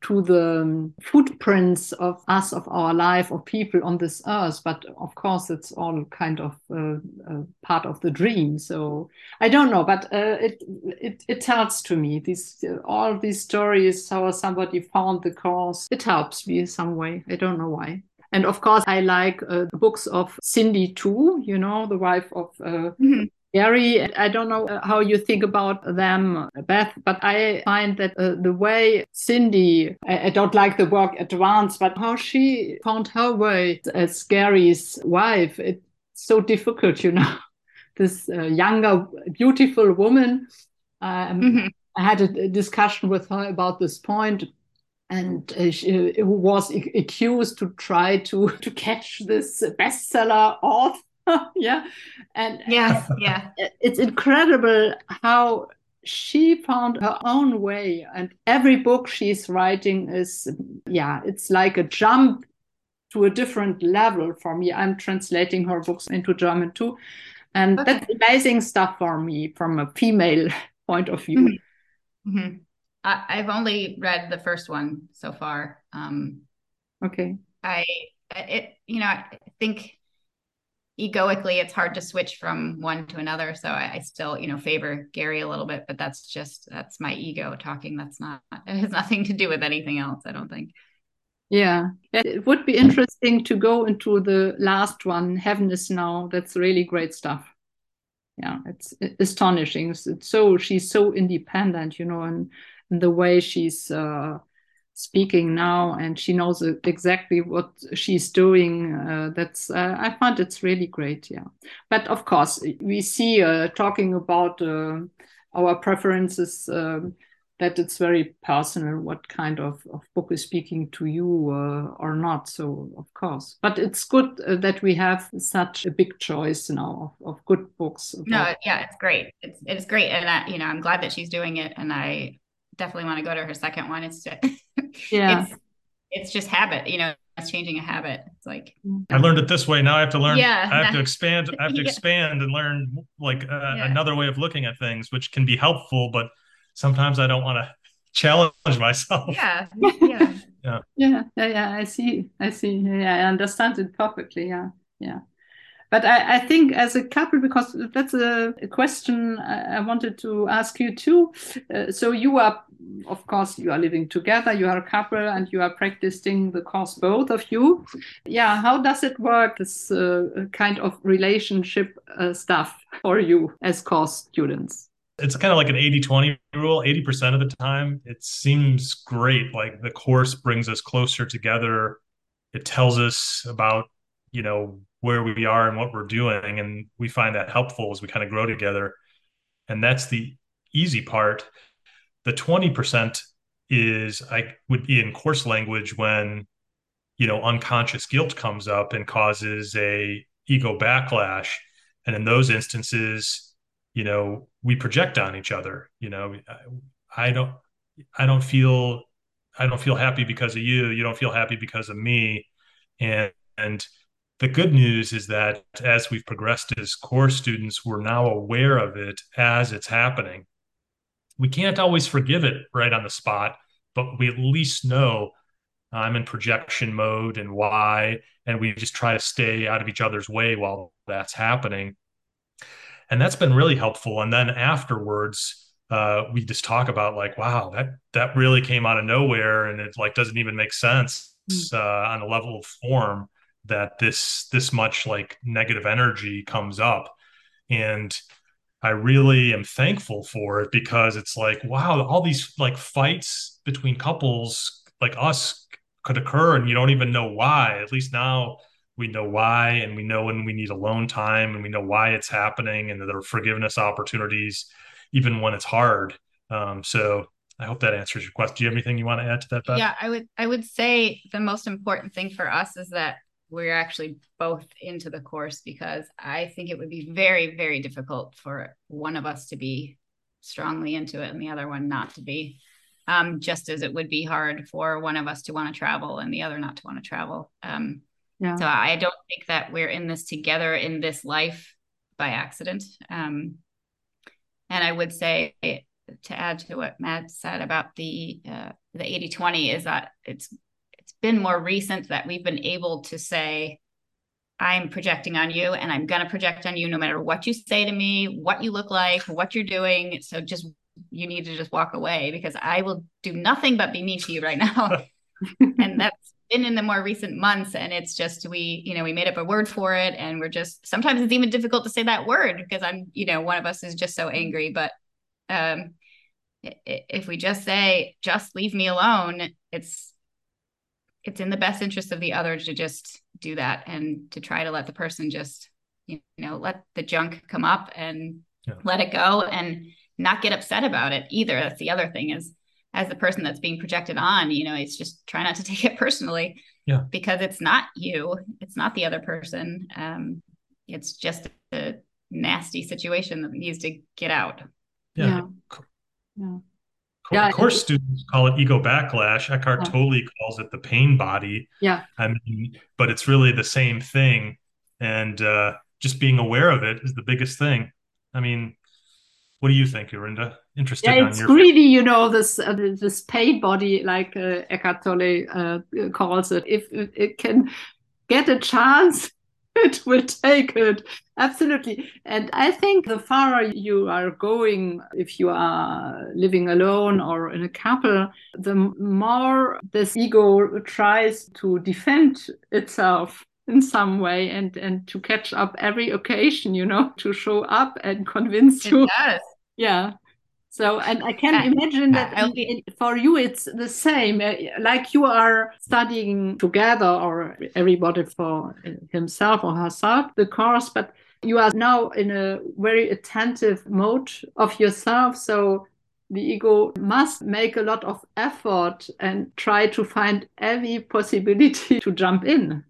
to the um, footprints of us, of our life, of people on this earth. But of course, it's all kind of uh, uh, part of the dream. So I don't know, but uh, it, it it tells to me these uh, all these stories how somebody found the course. It helps me in some way. I don't know why. And of course, I like uh, the books of Cindy too. You know, the wife of mm -hmm. Gary, I don't know uh, how you think about them, Beth, but I find that uh, the way Cindy, I, I, don't like the word advanced, but how she found her way as Gary's wife, it's so difficult, you know. this uh, younger, beautiful woman. Um, mm-hmm. I had a discussion with her about this point, and uh, she was accused to try to to catch this bestseller author yeah and yes yeah it's incredible how she found her own way and every book she's writing is yeah it's like a jump to a different level for me i'm translating her books into german too and okay. that's amazing stuff for me from a female point of view mm-hmm. Mm-hmm. I, have only read the first one so far um okay i it you know i think egoically it's hard to switch from one to another. So I, I, still you know favor gary a little bit but that's just that's my ego talking. That's not it has nothing to do with anything else i don't think. Yeah. It would be interesting to go into the last one heaven is now. That's really great stuff. Yeah it's, it's astonishing. It's, it's so she's so independent you know and, and the way she's uh speaking now and she knows exactly what she's doing uh, that's uh, i find it's really great yeah. But of course we see uh, talking about uh, our preferences um, that it's very personal what kind of, of book is speaking to you uh, or not so of course. But it's good uh, that we have such a big choice now of, of good books no yeah it's great. It's, it's great and I, you know i'm glad that she's doing it and i definitely want to go to her second one. It's just, yeah, it's, it's just habit, you know, it's changing a habit. It's like I learned it this way. Now I have to learn. Yeah, I have to expand. I have to yeah. expand and learn like uh, yeah. another way of looking at things, which can be helpful, but sometimes I don't want to challenge myself. Yeah, yeah, yeah, yeah, yeah, yeah. I see. I see. Yeah, I understand it perfectly. Yeah, yeah. but I, I, think as a couple, because that's a, a question I, wanted to ask you too. Uh, so you are, of course, you are living together, you are a couple, and you are practicing the course, both of you. Yeah, how does it work, this uh, kind of relationship uh, stuff for you as course students? It's kind of like an 80 20 rule. 80% of the time, it seems great. Like the course brings us closer together. It tells us about, you know, where we are and what we're doing. And we find that helpful as we kind of grow together. And that's the easy part. The 20% is I would be in course language when, you know, unconscious guilt comes up and causes a ego backlash. And in those instances, you know, we project on each other. You know, I, I don't I don't feel I don't feel happy because of you. You don't feel happy because of me. And and the good news is that as we've progressed as core students, we're now aware of it as it's happening. We can't always forgive it right on the spot, but we at least know I'm in projection mode and why. And we just try to stay out of each other's way while that's happening. And that's been really helpful. And then afterwards, uh, we just talk about like, wow, that that really came out of nowhere, and it like doesn't even make sense mm. uh, on a level of form that this this much like negative energy comes up and i really am thankful for it because it's like wow all these like fights between couples like us could occur and you don't even know why at least now we know why and we know when we need alone time and we know why it's happening and there are forgiveness opportunities even when it's hard um, so I hope that answers your question. Do you have anything you want to add to that? Beth? Yeah, I would. I would say the most important thing for us is that we're actually both into the course because I think it would be very, very difficult for one of us to be strongly into it and the other one not to be. Um, just as it would be hard for one of us to want to travel and the other not to want to travel. Um, yeah. So I don't think that we're in this together in this life by accident. Um, and I would say to add to what Matt said about the uh, the 80 20 is that it's been more recent that we've been able to say, I'm projecting on you and I'm going to project on you no matter what you say to me, what you look like, what you're doing. So just, you need to just walk away because I will do nothing but be mean to you right now. and that's been in the more recent months. And it's just, we, you know, we made up a word for it. And we're just, sometimes it's even difficult to say that word because I'm, you know, one of us is just so angry. But um, if we just say, just leave me alone, it's, it's in the best interest of the other to just do that and to try to let the person just you know let the junk come up and yeah. let it go and not get upset about it either. That's the other thing is as the person that's being projected on you know it's just try not to take it personally yeah. because it's not you it's not the other person. Um it's just a nasty situation that needs to get out. Yeah, yeah. yeah yeah, of course, students call it ego backlash. Eckhart yeah. Tolle calls it the pain body. Yeah. I mean, but it's really the same thing. And uh, just being aware of it is the biggest thing. I mean, what do you think, Yorinda? Interesting. Yeah, it's greedy, you know, this uh, this pain body, like uh, Eckhart Tolle uh, calls it. If it can get a chance it will take it. Absolutely. And i think the farther you are going if you are living alone or in a couple the more this ego tries to defend itself in some way and and to catch up every occasion you know to show up and convince it you. does. yeah so, and I can imagine that for you it's the same. Uh, like you are studying together, or everybody for himself or herself, the course, but you are now in a very attentive mode of yourself. So the ego must make a lot of effort and try to find every possibility to jump in.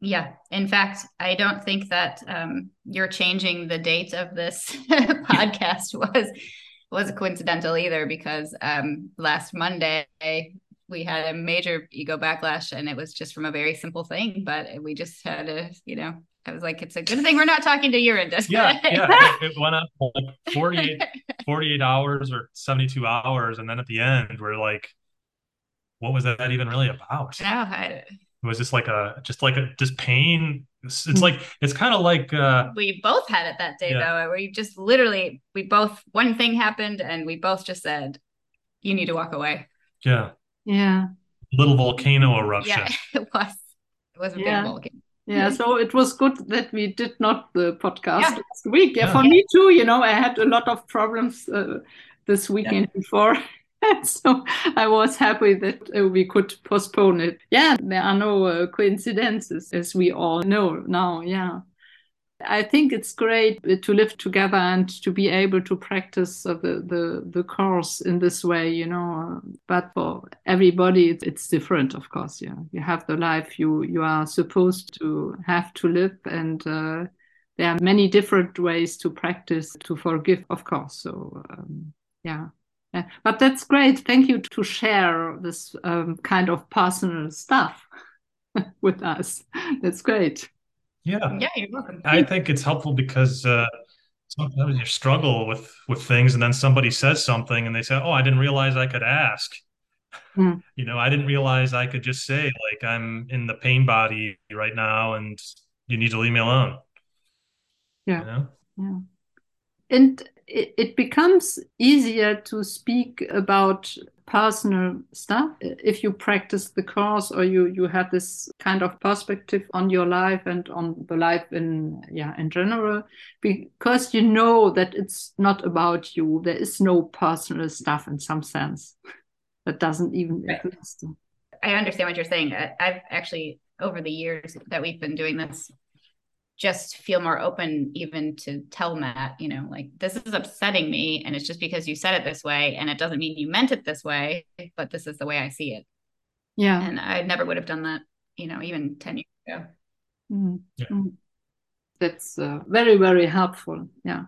Yeah. In fact, I don't think that um, you're changing the date of this podcast was wasn't coincidental either because um, last Monday we had a major ego backlash and it was just from a very simple thing, but we just had a, you know, I was like, it's a good thing we're not talking to Yorinda. Yeah, yeah. It, it, went up like 48, 48 hours or 72 hours. And then at the end, we're like, what was that even really about? No, I, it was just like a, just like a, just pain It's, it's like it's kind of like uh, we both had it that day yeah. though. We just literally we both one thing happened and we both just said, "You need to walk away." Yeah. Yeah. Little volcano eruption. Yeah, it was. It was a yeah. big volcano. Yeah, so it was good that we did not the podcast yeah. last week. Yeah, yeah, for me too. You know, I had a lot of problems uh, this weekend before. so I was happy that uh, we could postpone it. Yeah, there are no uh, coincidences, as we all know now. Yeah. I think it's great to live together and to be able to practice the, the, the course in this way, you know. But for everybody, it's, it's different, of course. Yeah, you have the life you you are supposed to have to live, and uh, there are many different ways to practice to forgive, of course. So um, yeah. Yeah, but that's great. Thank you to share this um, kind of personal stuff with us. That's great. Yeah, yeah, you're welcome. I think it's helpful because uh, sometimes you struggle with with things, and then somebody says something, and they say, "Oh, I didn't realize I could ask." Mm. You know, I didn't realize I could just say, like, I'm in the pain body right now, and you need to leave me alone. Yeah. You know? Yeah. And it, it becomes easier to speak about personal stuff. If you practice the course or you you have this kind of perspective on your life and on the life in yeah in general because you know that it's not about you. There is no personal stuff in some sense that doesn't even right. exist. I understand what you're saying. I've actually over the years that we've been doing this just feel more open even to tell Matt, you know, like this is upsetting me and it's just because you said it this way and it doesn't mean you meant it this way, but this is the way I see it. Yeah. And I never would have done that, you know, even 10 years ago. Mm-hmm. Yeah. Mm-hmm. That's uh, very, very helpful. Yeah.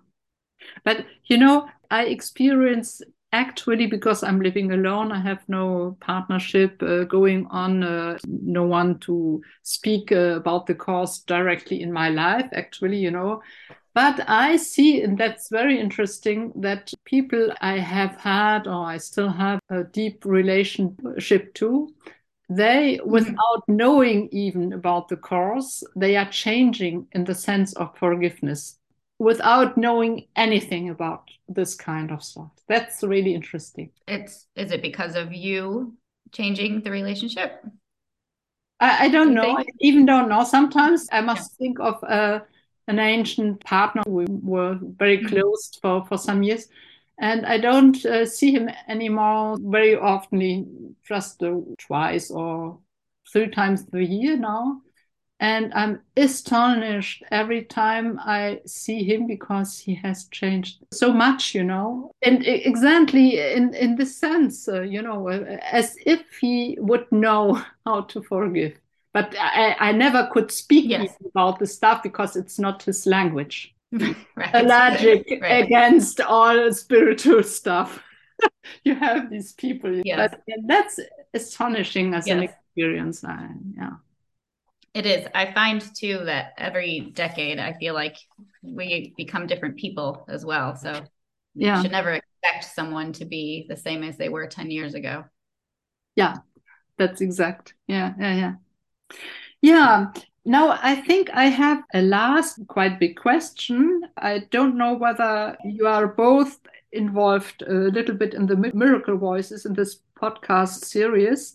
But, you know, I experience actually because i'm living alone. I have no partnership uh, going on uh, no one to speak uh, about the cause directly in my life actually you know. But i see and that's very interesting that people i have had or i still have a deep relationship to they mm-hmm. without knowing even about the cause they are changing in the sense of forgiveness without knowing anything about this kind of stuff. That's really interesting. It's is it because of you changing the relationship? I, I don't Do know. I even don't know. Sometimes I must yeah. think of uh, an ancient partner. We were very mm-hmm. close for, for some years. And I don't uh, see him anymore very often, just uh, twice or three times a year now and I'm astonished every time I see him because he has changed so much, you know. And exactly in in this sense, uh, you know, uh, as if he would know how to forgive. But I, I never could speak yes. about the stuff because it's not his language. right. Allergic right. against all spiritual stuff. you have these people, yes. but that's astonishing as yes. an experience. I, yeah. It is. I find too that every decade, I feel like we become different people as well. So yeah. you should never expect someone to be the same as they were 10 years ago. Yeah, that's exact. Yeah, yeah, yeah. Yeah. Now, I think I have a last quite big question. I don't know whether you are both involved a little bit in the miracle voices in this podcast series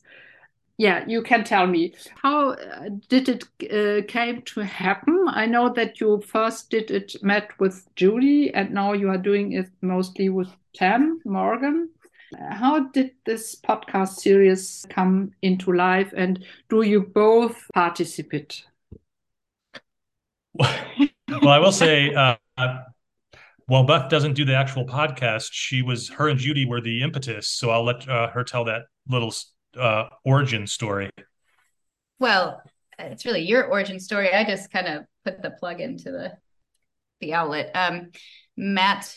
yeah you can tell me. How uh, did it uh, came to happen? I know that you first did it met with julie and now you are doing it mostly with tam morgan. How did this podcast series come into life and do you both participate? Well i will say uh, while Beth doesn't do the actual podcast, she was her and Judy were the impetus. So I'll let uh, her tell that little uh, origin story? Well, it's really your origin story. I just kind of put the plug into the the outlet. Um, Matt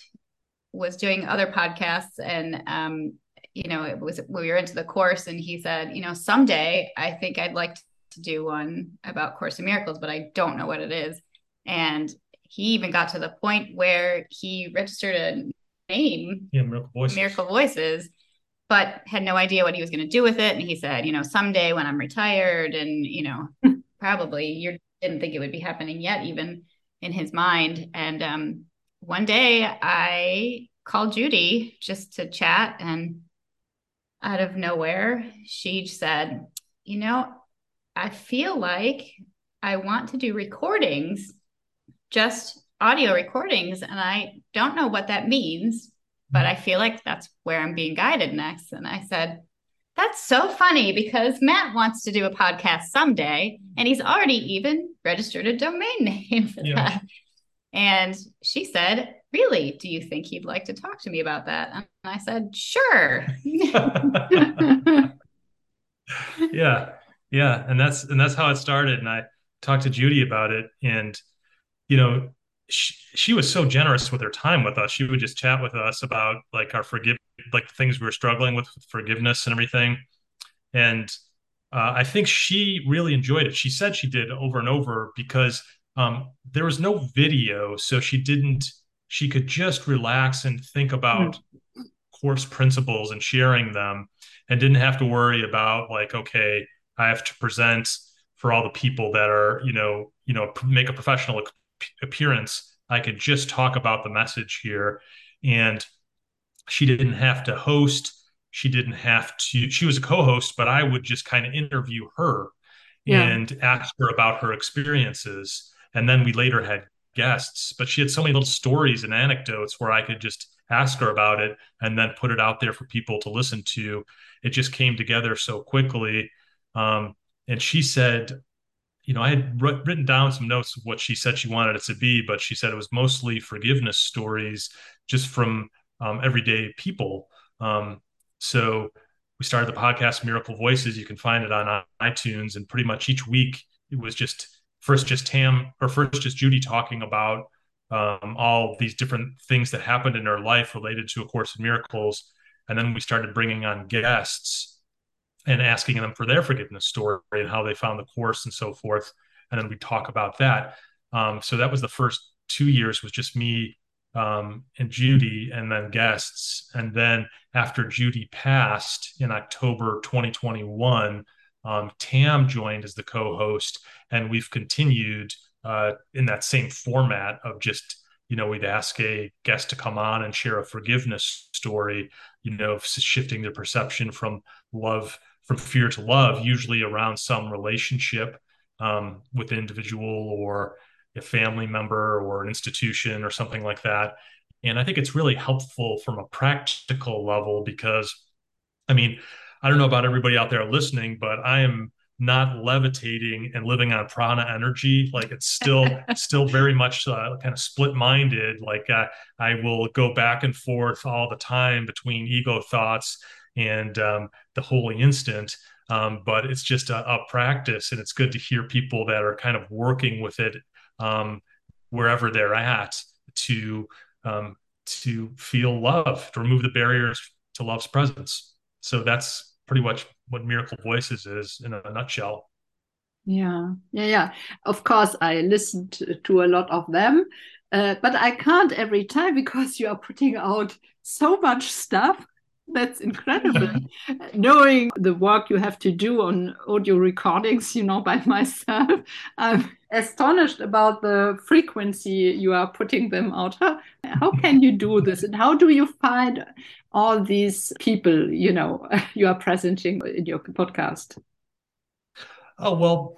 was doing other podcasts, and um, you know, it was we were into the course, and he said, you know, someday I think I'd like to do one about Course in Miracles, but I don't know what it is. And he even got to the point where he registered a name, yeah, Miracle Voices. Miracle Voices but had no idea what he was going to do with it. And he said, you know, someday when I'm retired and, you know, probably you're didn't think it would be happening yet, even in his mind. And um, one day I called Judy just to chat, and out of nowhere, she said, You know, I feel like I want to do recordings, just audio recordings, and I don't know what that means, but mm-hmm. I feel like that's where I'm being guided next. And I said, that's so funny because Matt wants to do a podcast someday and he's already even registered a domain name for yeah. that. And she said, Really, do you think he'd like to talk to me about that? And I said, Sure. yeah. Yeah. And that's and that's how it started. And I talked to Judy about it. And, you know, she, she was so generous with her time with us. She would just chat with us about like our forgive like things we were struggling with, with forgiveness and everything. And uh, I think she really enjoyed it. She said she did over and over because um, there was no video, so she didn't. She could just relax and think about mm. course principles and sharing them, and didn't have to worry about like, okay, I have to present for all the people that are, you know, you know, make a professional appearance. I could just talk about the message here, and she didn't have to host. She didn't have to, she was a co host, but I would just kind of interview her yeah. and ask her about her experiences. And then we later had guests, but she had so many little stories and anecdotes where I could just ask her about it and then put it out there for people to listen to. It just came together so quickly. Um, and she said, you know, I had written down some notes of what she said she wanted it to be, but she said it was mostly forgiveness stories just from um, everyday people. Um, so we started the podcast Miracle Voices. You can find it on iTunes, and pretty much each week it was just first just Tam or first just Judy talking about um, all these different things that happened in her life related to A Course in Miracles, and then we started bringing on guests and asking them for their forgiveness story and how they found the course and so forth, and then we talk about that. Um, so that was the first two years was just me um, and Judy, and then guests. And then after Judy passed in October 2021, um, Tam joined as the co-host, and we've continued uh, in that same format of just you know we'd ask a guest to come on and share a forgiveness story, you know, shifting their perception from love from fear to love, usually around some relationship um, with an individual or a family member or an institution or something like that. And I think it's really helpful from a practical level because, I mean, I don't know about everybody out there listening, but I am not levitating and living on prana energy like it's still still very much uh, kind of split minded like uh, i will go back and forth all the time between ego thoughts and um, the holy instant um, but it's just a, a, practice and it's good to hear people that are kind of working with it um, wherever they're at to um, to feel love, to remove the barriers to love's presence. So that's pretty much what Miracle Voices is in a nutshell. Yeah, yeah, yeah. Of course, I listened to a lot of them, uh, but I can't every time because you are putting out so much stuff that's incredible. Uh, knowing the work you have to do on audio recordings, you know, by myself, I'm astonished about the frequency you are putting them out. How, how can you do this? And how do you find all these people, you know, you are presenting in your podcast? Oh, well,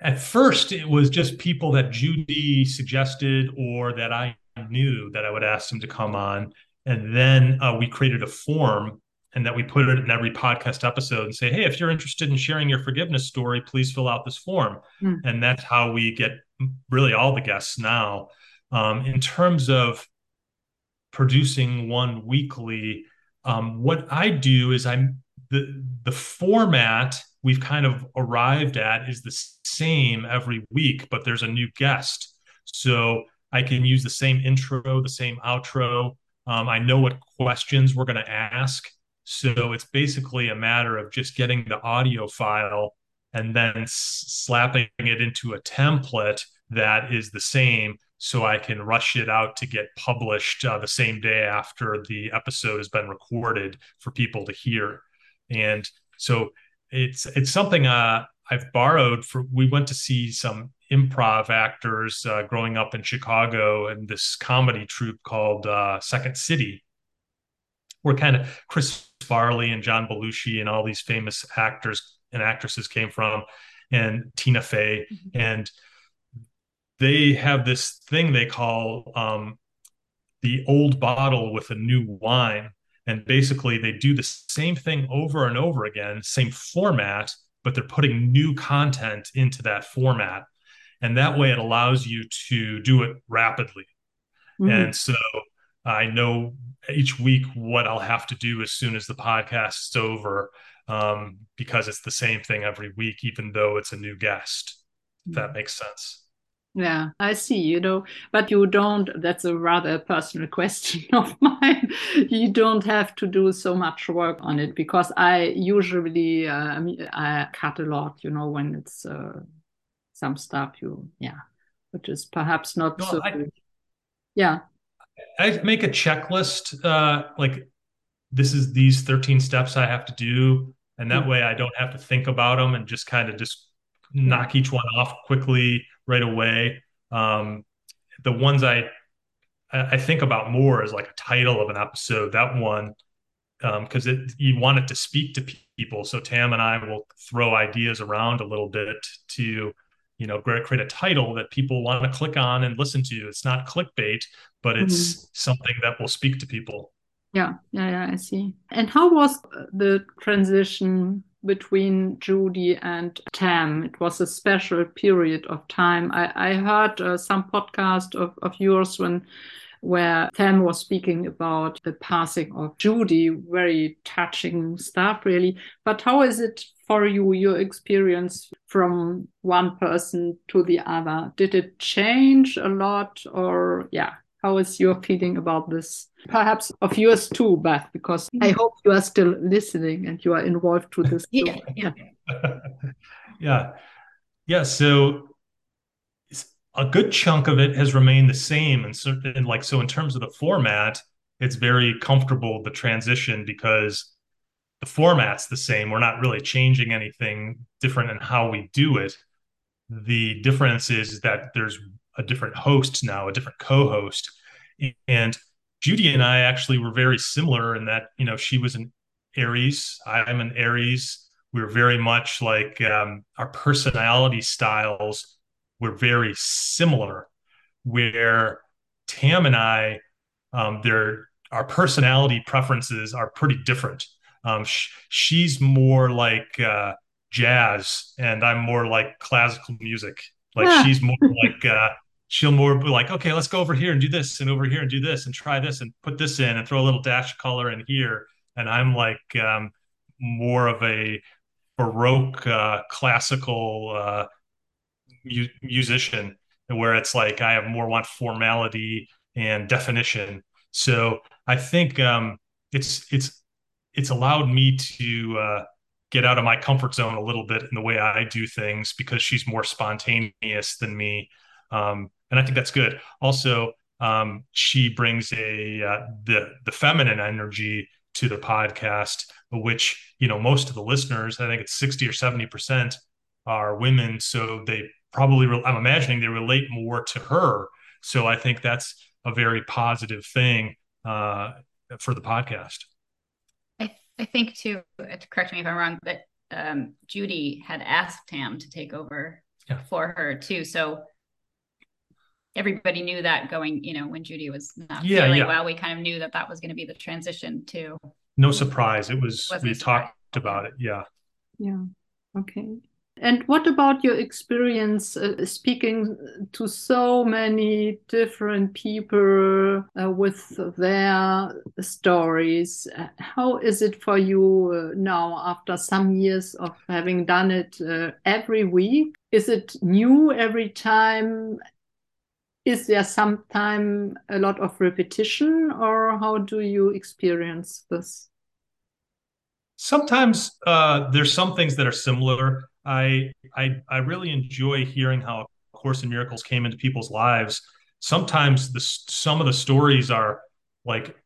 at first it was just people that Judy suggested or that I knew that I would ask them to come on and then uh, we created a form and that we put it in every podcast episode and say, hey, if you're interested in sharing your forgiveness story, please fill out this form. Mm. And that's how we get really all the guests now. Um, in terms of producing one weekly, um, what I do is I'm the the format we've kind of arrived at is the same every week, but there's a new guest. So I can use the same intro, the same outro, um, I know what questions we're going to ask. So it's basically a matter of just getting the audio file and then slapping it into a template that is the same so I can rush it out to get published uh, the same day after the episode has been recorded for people to hear. And so it's it's something uh, I've borrowed for. We went to see some improv actors uh, growing up in Chicago and this comedy troupe called uh, Second City, where kind of Chris Farley and John Belushi and all these famous actors and actresses came from, and Tina Fey. Mm-hmm. And they have this thing they call um, the old bottle with a new wine. And basically, they do the same thing over and over again, same format, but they're putting new content into that format. And that way, it allows you to do it rapidly. Mm-hmm. And so I know each week what I'll have to do as soon as the podcast is over um, because it's the same thing every week, even though it's a new guest. If that makes sense. Yeah, I see, you know, but you don't, that's a rather personal question of mine. You don't have to do so much work on it because I usually, uh, I cut a lot, you know, when it's uh, some stuff you, yeah, which is perhaps not so I. Yeah. I make a checklist, uh, like this is these 13 steps I have to do. And that mm-hmm. way I don't have to think about them and just kind of just knock each one off quickly right away. Um, the ones I I think about more as like a title of an episode. That one um, because um, it you want it to speak to people. So Tam and I will throw ideas around a little bit to you know create a title that people want to click on and listen to. It's not clickbait, but it's mm-hmm. something that will speak to people. Yeah, yeah, yeah. I see. And how was the transition between Judy and Tam. It was a special period of time. I, I heard uh, some podcast of, of yours when where Tam was speaking about the passing of Judy, very touching stuff, really. But how is it for you, your experience from one person to the other? Did it change a lot, or yeah, how is your feeling about this? Perhaps of yours too, Beth, because I hope you are still listening and you are involved to this. yeah, yeah. yeah. Yeah. So a good chunk of it has remained the same. And, and like, so in terms of the format, it's very comfortable, the transition, because the format's the same. We're not really changing anything different in how we do it. The difference is that there's a different host now, a different co-host. And Judy and I actually were very similar in that, you know, she was an Aries, I'm an Aries. We are very much like um, our personality styles were very similar. Where Tam and I, um, their our personality preferences are pretty different. Um, sh- she's more like uh, jazz, and I'm more like classical music. Like yeah. she's more like uh, she'll more be like, okay, let's go over here and do this and over here and do this and try this and put this in and throw a little dash of color in here. And I'm like um, more of a Baroque uh, classical uh, mu- musician where it's like I have more want formality and definition. So I think um, it's it's it's allowed me to uh, get out of my comfort zone a little bit in the way I do things because she's more spontaneous than me. Um, and I think that's good. Also, um, she brings a uh, the the feminine energy to the podcast, which you know most of the listeners, I think it's sixty or seventy percent, are women. So they probably, re- I'm imagining, they relate more to her. So I think that's a very positive thing uh, for the podcast. I I think too. Correct me if I'm wrong, but um, Judy had asked Tam to take over yeah. for her too. So everybody knew that going, you know, when Judy was not yeah, feeling yeah. well, we kind of knew that that was going to be the transition too. No surprise. It was, we talked about it. Yeah. Yeah. Okay. And what about your experience uh, speaking to so many different people uh, with their stories? How is it for you uh, now after some years of having done it uh, every week? Is it new every time? is there sometime a lot of repetition or how do you experience this sometimes uh, there's some things that are similar I, I i really enjoy hearing how course in miracles came into people's lives. Sometimes the some of the stories are like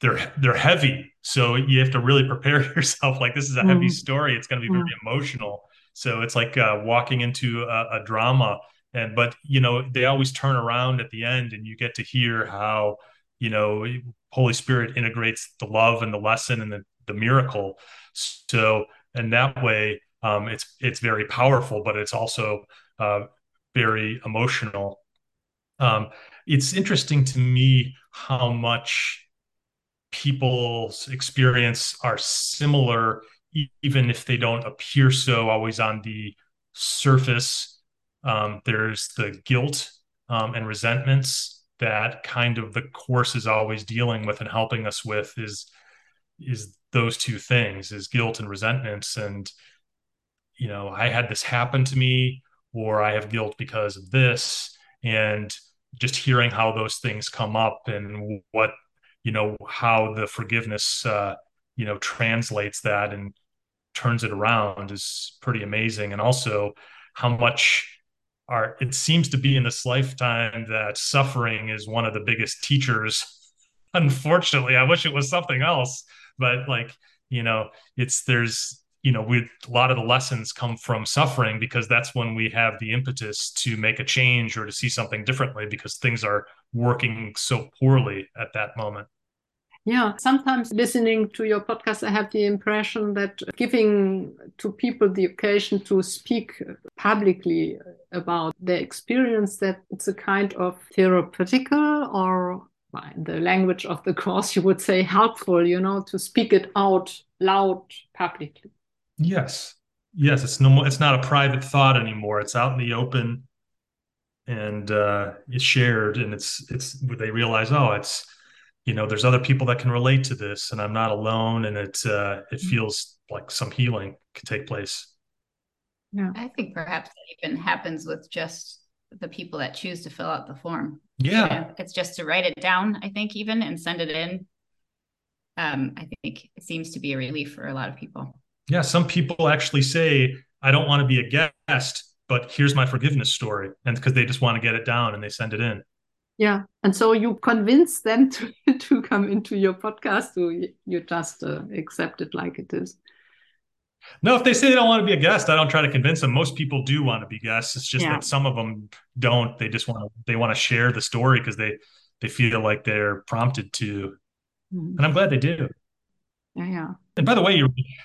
they're they're heavy. So you have to really prepare yourself. Like this is a heavy mm. story. It's going to be very mm. emotional. So it's like uh, walking into a, a drama. And but you know they always turn around at the end and you get to hear how you know holy spirit integrates the love and the lesson and the, the miracle. So and that way um, it's it's very powerful but it's also uh, very emotional. Um, it's interesting to me how much people's experience are similar even if they don't appear so always on the surface. Um, there's the guilt um, and resentments that kind of the course is always dealing with and helping us with is is those two things is guilt and resentments. And you know i had this happen to me or i have guilt because of this and just hearing how those things come up and what you know how the forgiveness uh, you know translates that and turns it around is pretty amazing. And also how much are it seems to be in this lifetime that suffering is one of the biggest teachers. Unfortunately i wish it was something else but like you know it's there's you know we a lot of the lessons come from suffering because that's when we have the impetus to make a change or to see something differently because things are working so poorly at that moment yeah, sometimes listening to your podcast, I have the impression that giving to people the occasion to speak publicly about their experience, that it's a kind of therapeutical or the language of the course, you would say helpful, you know, to speak it out loud publicly. Yes. Yes. It's no more, it's not a private thought anymore. It's out in the open and uh, it's shared and it's, it's, they realize, oh, it's, you know there's other people that can relate to this and i'm not alone and it uh, it mm-hmm. feels like some healing can take place yeah i think perhaps that even happens with just the people that choose to fill out the form yeah it's just to write it down i think even and send it in um i think it seems to be a relief for a lot of people yeah some people actually say i don't want to be a guest but here's my forgiveness story and because they just want to get it down and they send it in. Yeah and so you convince them to, to come into your podcast or you just uh, accept it like it is? No if they say they don't want to be a guest i don't try to convince them. Most people do want to be guests. It's just yeah. that some of them don't. They just want to they want to share the story because they they feel like they're prompted to. Mm. and i'm glad they do yeah yeah and by the way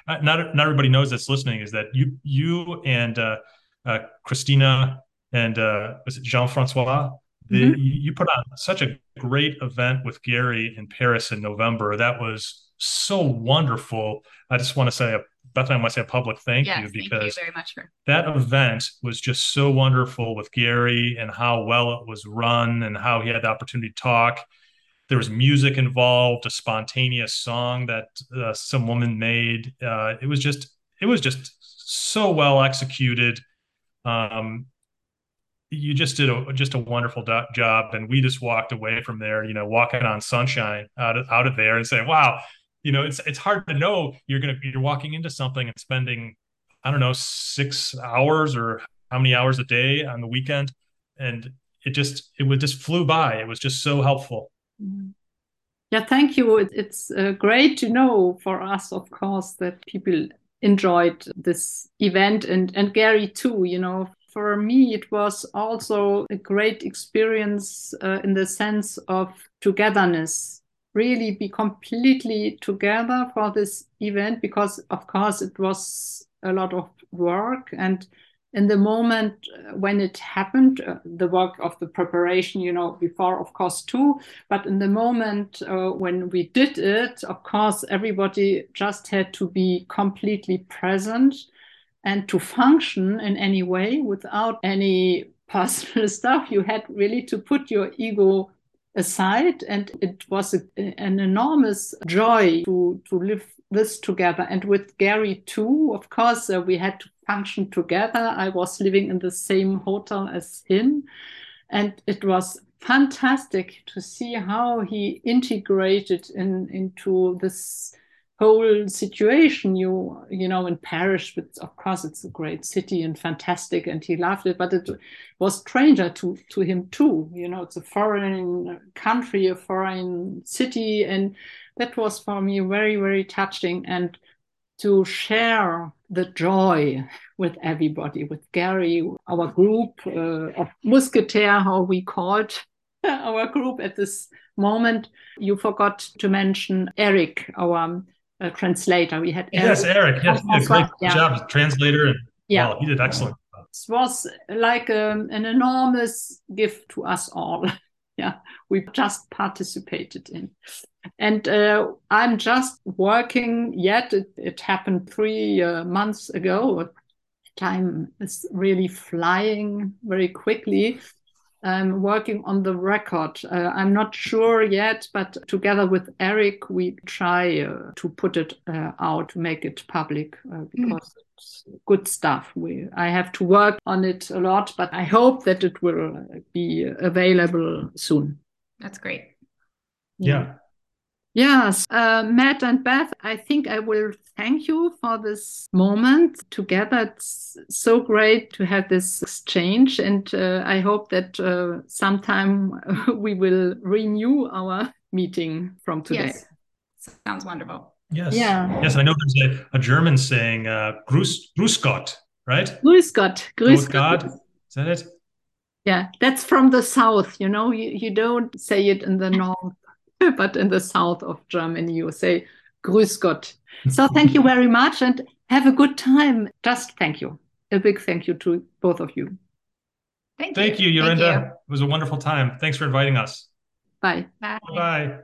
not not everybody knows that's listening is that you you and uh, uh christina and uh was it jean-francois mm-hmm. You put on such a great event with Gary in Paris in November. That was so wonderful. I just want to say, Beth, I want to say a public thank yes, you because thank you very much for that event was just so wonderful with Gary and how well it was run and how he had the opportunity to talk. There was music involved, a spontaneous song that uh, some woman made. Uh, it was just, it was just so well executed. Um, you just did a just a wonderful do- job and we just walked away from there you know walking on sunshine out of out of there and saying wow you know it's it's hard to know you're gonna you're walking into something and spending i don't know six hours or how many hours a day on the weekend and it just it would just flew by it was just so helpful. Yeah thank you it's uh, great to know for us of course that people enjoyed this event and and gary too you know for me, it was also a great experience uh, in the sense of togetherness. Really be completely together for this event because, of course, it was a lot of work. And in the moment uh, when it happened, uh, the work of the preparation, you know, before, of course, too. But in the moment uh, when we did it, of course, everybody just had to be completely present and to function in any way without any personal stuff, you had really to put your ego aside. And it was a, an enormous joy to, to live this together. And with Gary, too, of course, uh, we had to function together. I was living in the same hotel as him. And it was fantastic to see how he integrated in, into this whole situation you you know in paris which of course it's a great city and fantastic and he loved it but it was stranger to to him too you know it's a foreign country a foreign city and that was for me very very touching and to share the joy with everybody, with Gary, our group uh, of Musketeer, how we called our group at this moment. You forgot to mention Eric, our uh, translator. We had Eric. yes, Eric. Yes, oh, great yeah. job, translator, and yeah, he did excellent. It was like um, an enormous gift to us all. yeah, we just participated in. And uh, I'm just working yet. It, it happened three uh, months ago. Time is really flying very quickly. I'm working on the record. Uh, I'm not sure yet, but together with Eric, we try uh, to put it uh, out, make it public uh, mm. because mm. it's good stuff. We I have to work on it a lot, but I hope that it will be available soon. That's great. yeah. yeah. Yes, uh, Matt and Beth, I think I will thank you for this moment together. It's so great to have this exchange, and uh, I hope that uh, sometime we will renew our meeting from today. Yes. Sounds wonderful. Yes. Yeah. Yes, I know there's a, a German saying, uh, Grüß, Grüß Gott, right? Grüß Gott. Grüß Gott. Is that it? Yeah, that's from the south. You know, you, you don't say it in the north. but in the south of Germany, you say Grüß Gott. So thank you very much and have a good time. Just thank you. A big thank you to both of you. Thank you. Thank you, Yorinda. Thank you. It was a wonderful time. Thanks for inviting us. Bye. Bye. Bye.